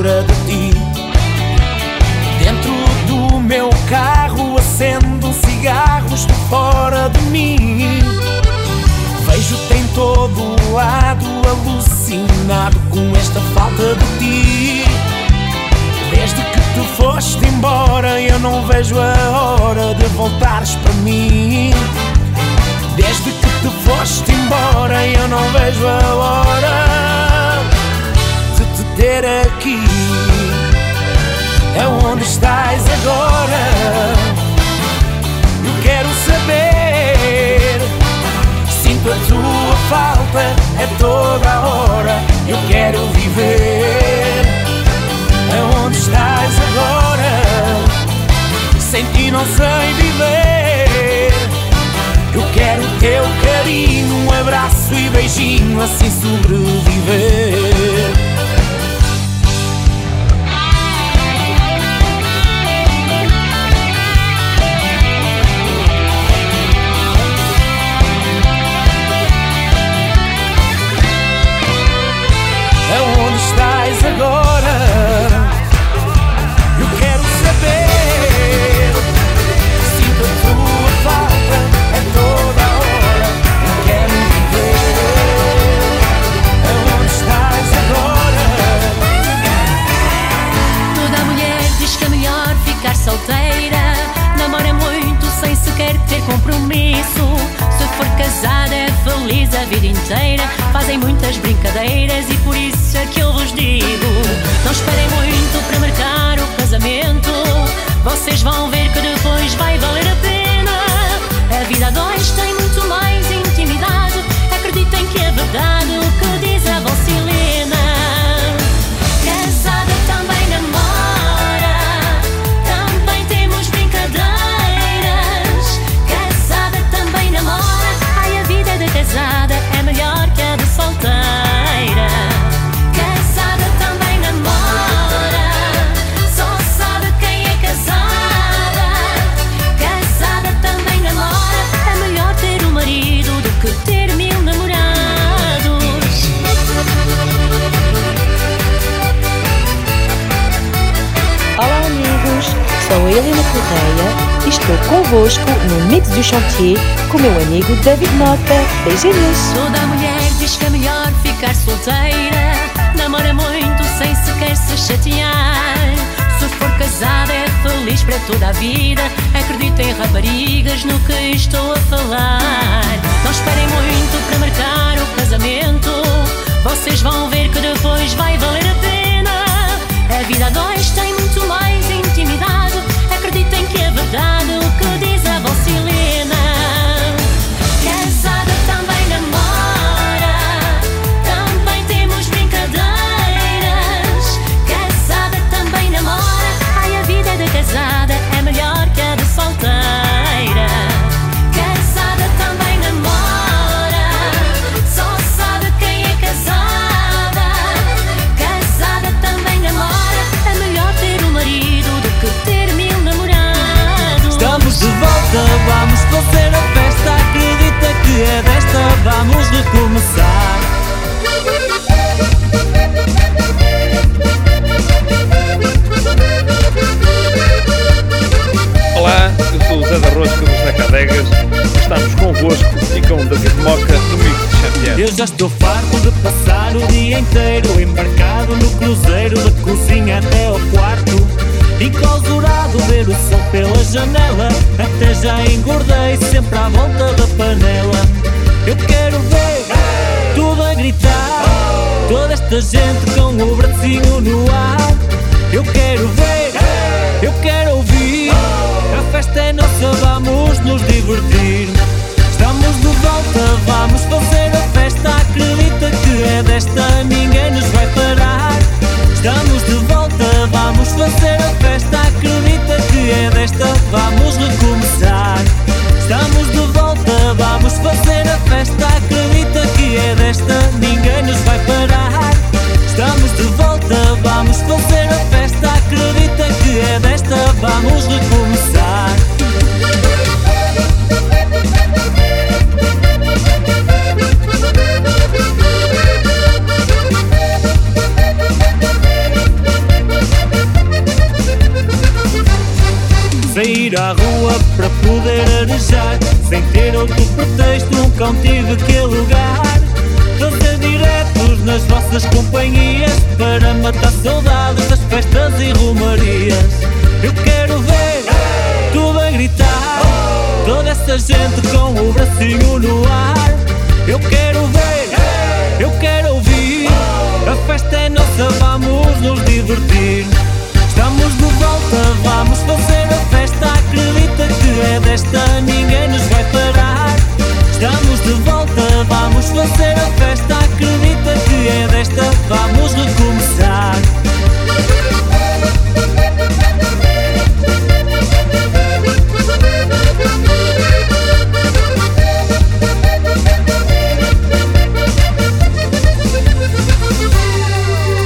Procura de ti. Dentro do meu carro acendo um cigarro, estou fora de mim. Vejo-te em todo lado, alucinado com esta falta de ti. Desde que tu foste embora, eu não vejo a hora de voltares para mim. Desde que tu foste embora, eu não vejo a hora ter aqui. É onde estás agora? Eu quero saber. Sinto a tua falta, é toda a hora. Eu quero viver. É onde estás agora? Sem ti não sei viver. Eu quero teu carinho, um abraço e beijinho, assim sobreviver. Compromisso. Se for casada é feliz a vida inteira. Fazem muitas brincadeiras e por isso é que eu vos digo: Não esperem muito para marcar o casamento. Vocês vão ver que depois vai valer a pena. A vida a dois tem muito mais intimidade. Acreditem que é verdade Helena Correia e estou convosco no Mix do Chantier com meu amigo David Mota. Beijinhos! Toda mulher diz que é melhor ficar solteira. Namora muito sem sequer se chatear. Se for casada é feliz para toda a vida. Acredita em raparigas no que estou a falar. Não esperem muito para marcar o casamento. Vocês vão ver que depois vai valer a pena. A vida a dois tem muito mais. Acreditem que é Eu já estou farto de passar o dia inteiro embarcado no cruzeiro da cozinha até ao quarto. Enclausurado, ver o sol pela janela. Até já engordei, sempre à volta da panela. Eu quero ver tudo a gritar. Toda esta gente com o bracinho no ar. Eu quero ver, eu quero ouvir. A festa é nossa, vamos nos divertir. Estamos de volta, vamos fazer ninguém nos vai parar. Estamos de volta, vamos fazer a festa. Acredita que é desta, vamos recomeçar. Estamos de para poder arejar. Sem ter outro pretexto nunca tive que alugar Fazer diretos nas vossas companhias Para matar saudades das festas e romarias Eu quero ver tudo a gritar. Toda essa gente com o bracinho no ar. Eu quero ver, eu quero ouvir. A festa é nossa, vamos nos divertir. Estamos de volta, vamos fazer é desta, ninguém nos vai parar. Estamos de volta, vamos fazer a festa. Acredita que é desta, vamos recomeçar.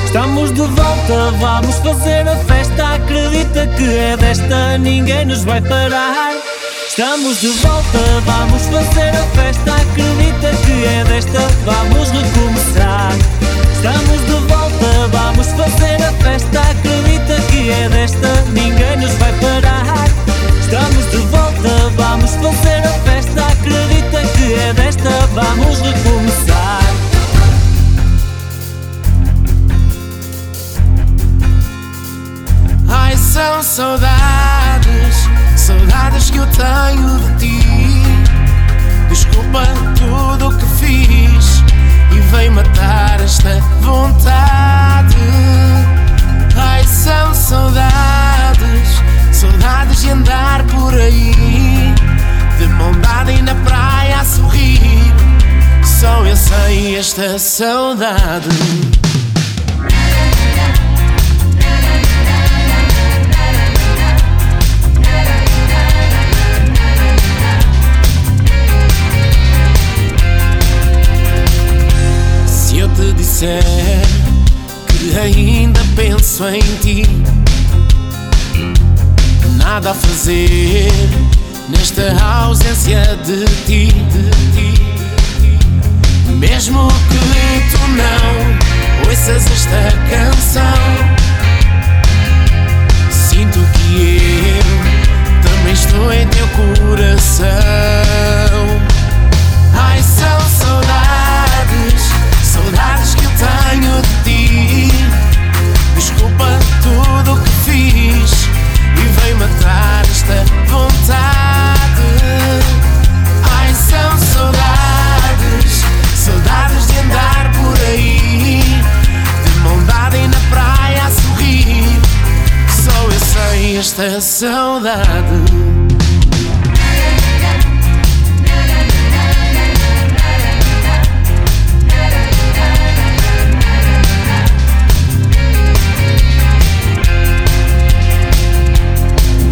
Estamos de volta, vamos fazer a festa. Acredita que é desta, ninguém nos vai parar. Estamos de volta, vamos fazer a festa. Acredita que é desta, vamos recomeçar. Estamos de volta, vamos fazer a festa. Acredita que é desta, ninguém nos vai parar. Estamos de volta, esta saudade. Se eu te disser que ainda penso em ti, nada a fazer nesta ausência de ti. de ti. Mesmo que tu não ouças esta canção, sinto que eu também estou em teu coração. Ai, são saudades, saudades que eu tenho de ti. Desculpa tudo o que fiz e vem matar esta esta saudade.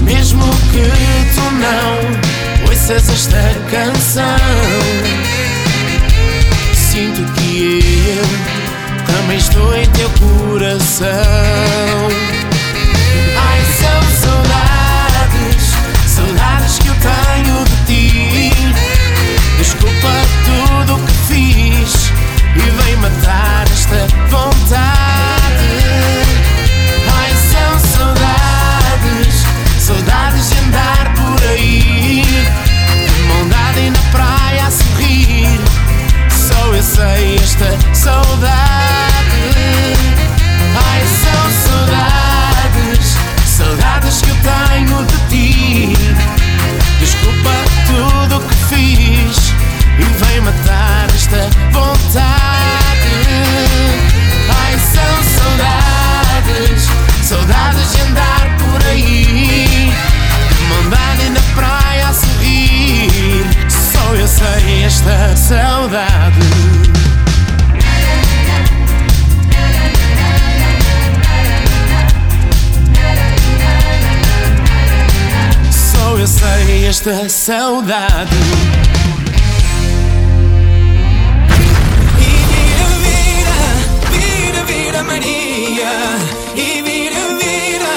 Mesmo que tu não ouças esta canção, sinto que eu também estou em teu coração. saudade. E vira, vira, vira, vira, Maria. E vira, vira,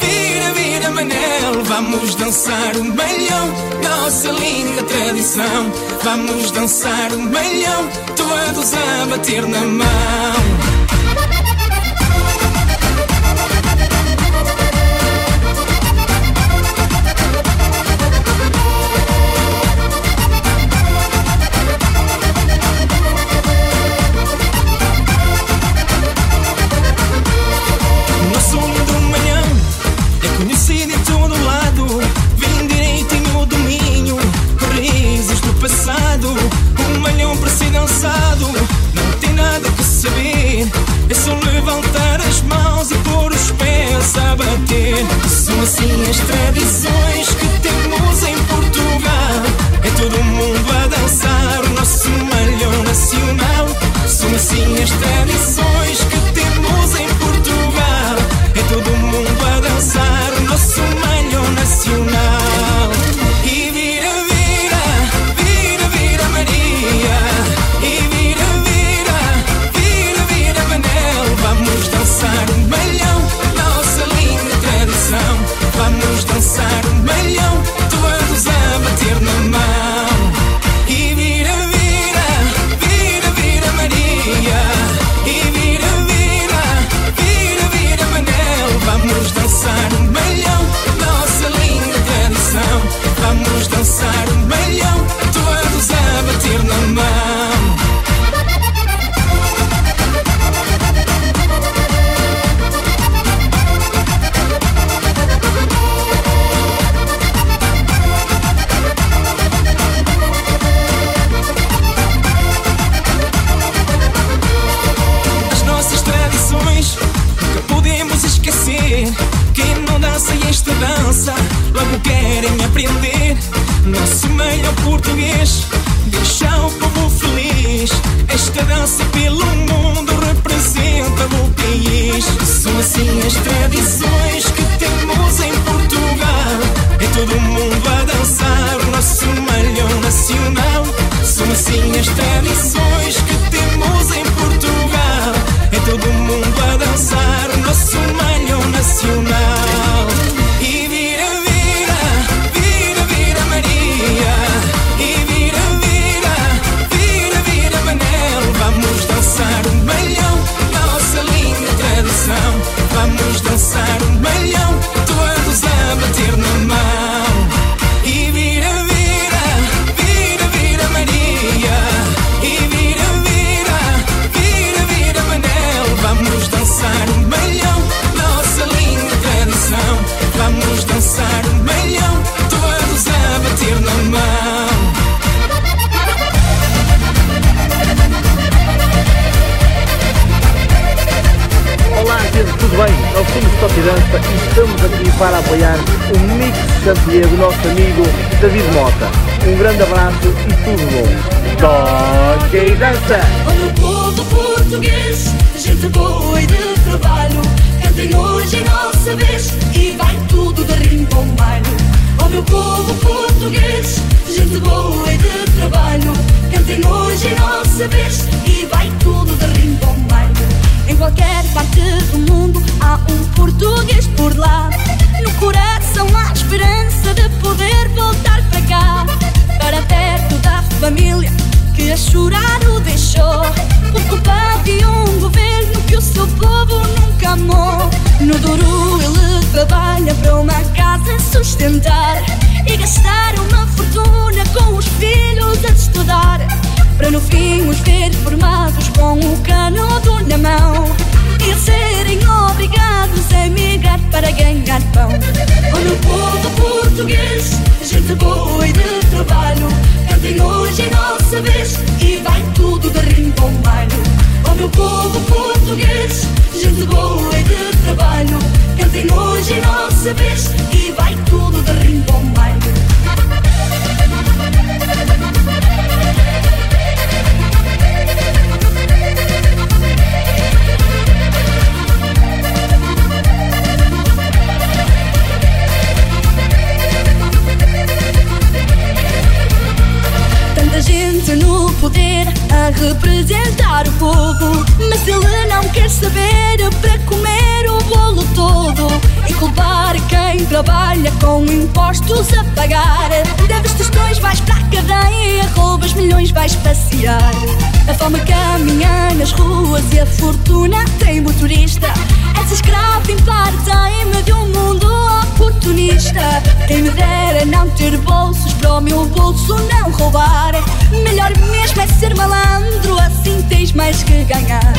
vira, vira, Manel. Vamos dançar o um melhão, nossa linda tradição. Vamos dançar o um melhão, todos a bater na mão. Dera não ter bolsos para o meu bolso não roubar. Melhor mesmo é ser malandro, assim tens mais que ganhar.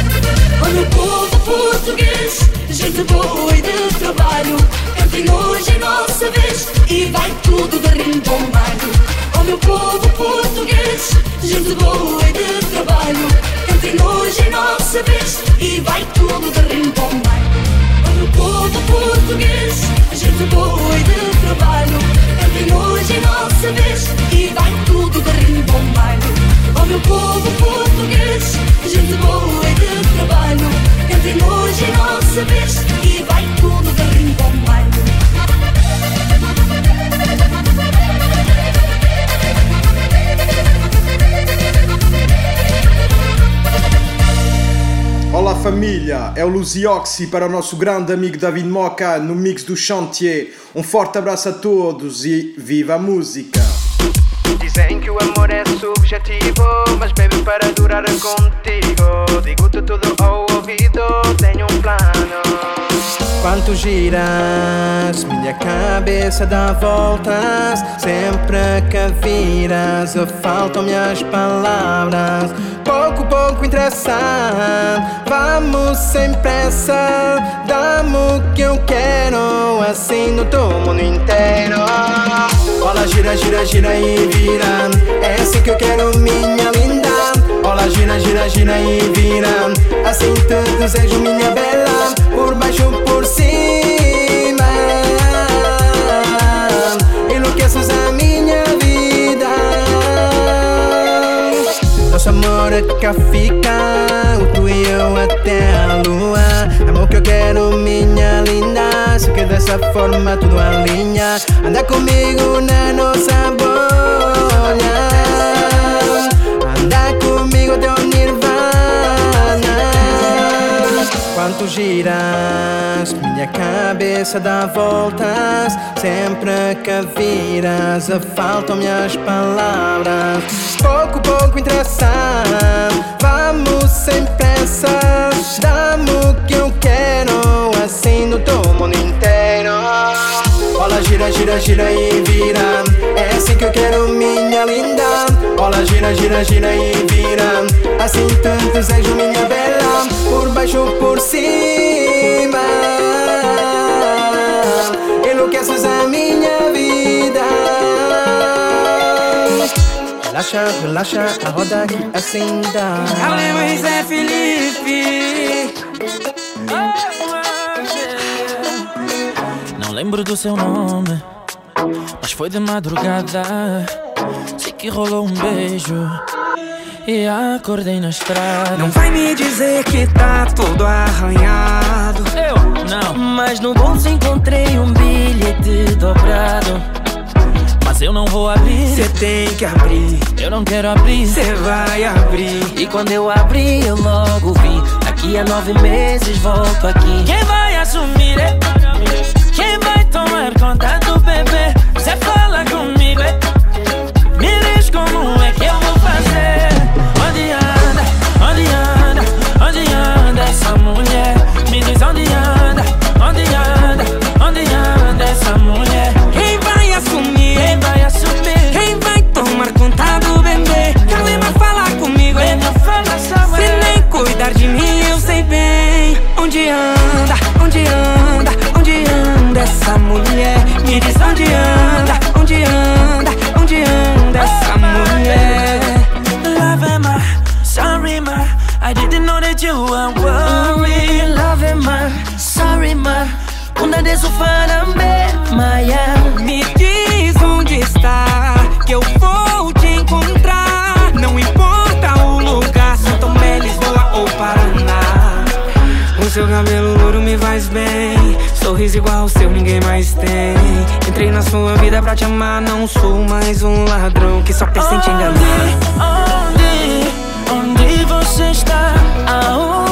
Olha o povo português, gente boa e de trabalho. Cantem hoje em nossa vez e vai tudo de rimbombalho. Ó meu povo português, gente boa e de trabalho. Cantem hoje em nossa vez e vai tudo de rimbombalho. Meu povo português, gente boa e de trabalho. Cantem hoje em nossa vez e vai tudo de rimbombalho. Ó meu povo português, gente boa e de trabalho. Cantem hoje em nossa vez e vai tudo de rimbombalho. Olá família, é o Luzioxi para o nosso grande amigo David Moca no mix do Chantier. Um forte abraço a todos e viva a música! Dizem que o amor é subjetivo, mas baby para durar contigo Digo-te tudo ao ouvido, tenho um plano Quanto giras, minha cabeça dá voltas. Sempre que viras, faltam-me as palavras. Pouco, pouco interessante. Vamos sem pressa. Dá-me o que eu quero, assim no teu mundo inteiro. Olha, gira, gira, gira e vira. É assim que eu quero, minha linda. Olha, gira, gira, gira e vira. Assim te desejo, minha bela. Por baixo, por cima. Enlouqueces a minha vida. Nosso amor é que fica. Tu e eu até a lua. Amor que eu quero, minha linda. Só que dessa forma tudo alinha. Anda comigo na nossa bolha. Quanto giras, minha cabeça dá voltas. Sempre que viras, faltam-me as palavras. Pouco, pouco interessante. Vamos sem pressa. Dá-me o que eu quero, assim no teu mundo inteiro. Olha, gira, gira, gira e vira. É assim que eu quero, minha linda. Olha, gira, gira, gira e vira. Assim te desejo, minha bela. Por baixo, por cima. Enlouqueces a minha vida. Relaxa, relaxa, a roda que assim dá. Hablemos de Felipe. Não lembro do seu nome, mas foi de madrugada. Sei que rolou um beijo e acordei na estrada. Não vai me dizer que tá todo arranhado. Eu não. Mas no bolso encontrei um bilhete dobrado. Mas eu não vou abrir. Cê tem que abrir. Eu não quero abrir. Cê vai abrir. E quando eu abri, eu logo vi. Daqui a nove meses volto aqui. Quem vai assumir? é? Quem vai tomar conta do bebê? Cê fala comigo, é? Me diz como é que eu vou fazer? Onde anda? Onde anda? Onde anda essa mulher? Me diz onde anda? Onde anda? Onde anda essa mulher? Quem vai assumir? Quem vai assumir? Quem vai tomar conta do bebê? Vir mais falar comigo? Vem só, Se é. nem cuidar de mim, eu sei bem. Onde anda? Onde anda? Onde anda essa mulher? Onde anda? Onde anda? Onde anda essa mulher? Love am I, sorry ma I didn't know that you were worried Love am I, sorry ma Una de su Maya Me diz onde está, que eu vou te encontrar. Não importa o lugar, se Tomé, Lisboa ou Paraná. O seu cabelo louro me faz bem. Sorriso igual o seu ninguém mais tem Entrei na sua vida pra te amar Não sou mais um ladrão que só pensa em te enganar Onde, onde, onde você está? Aonde?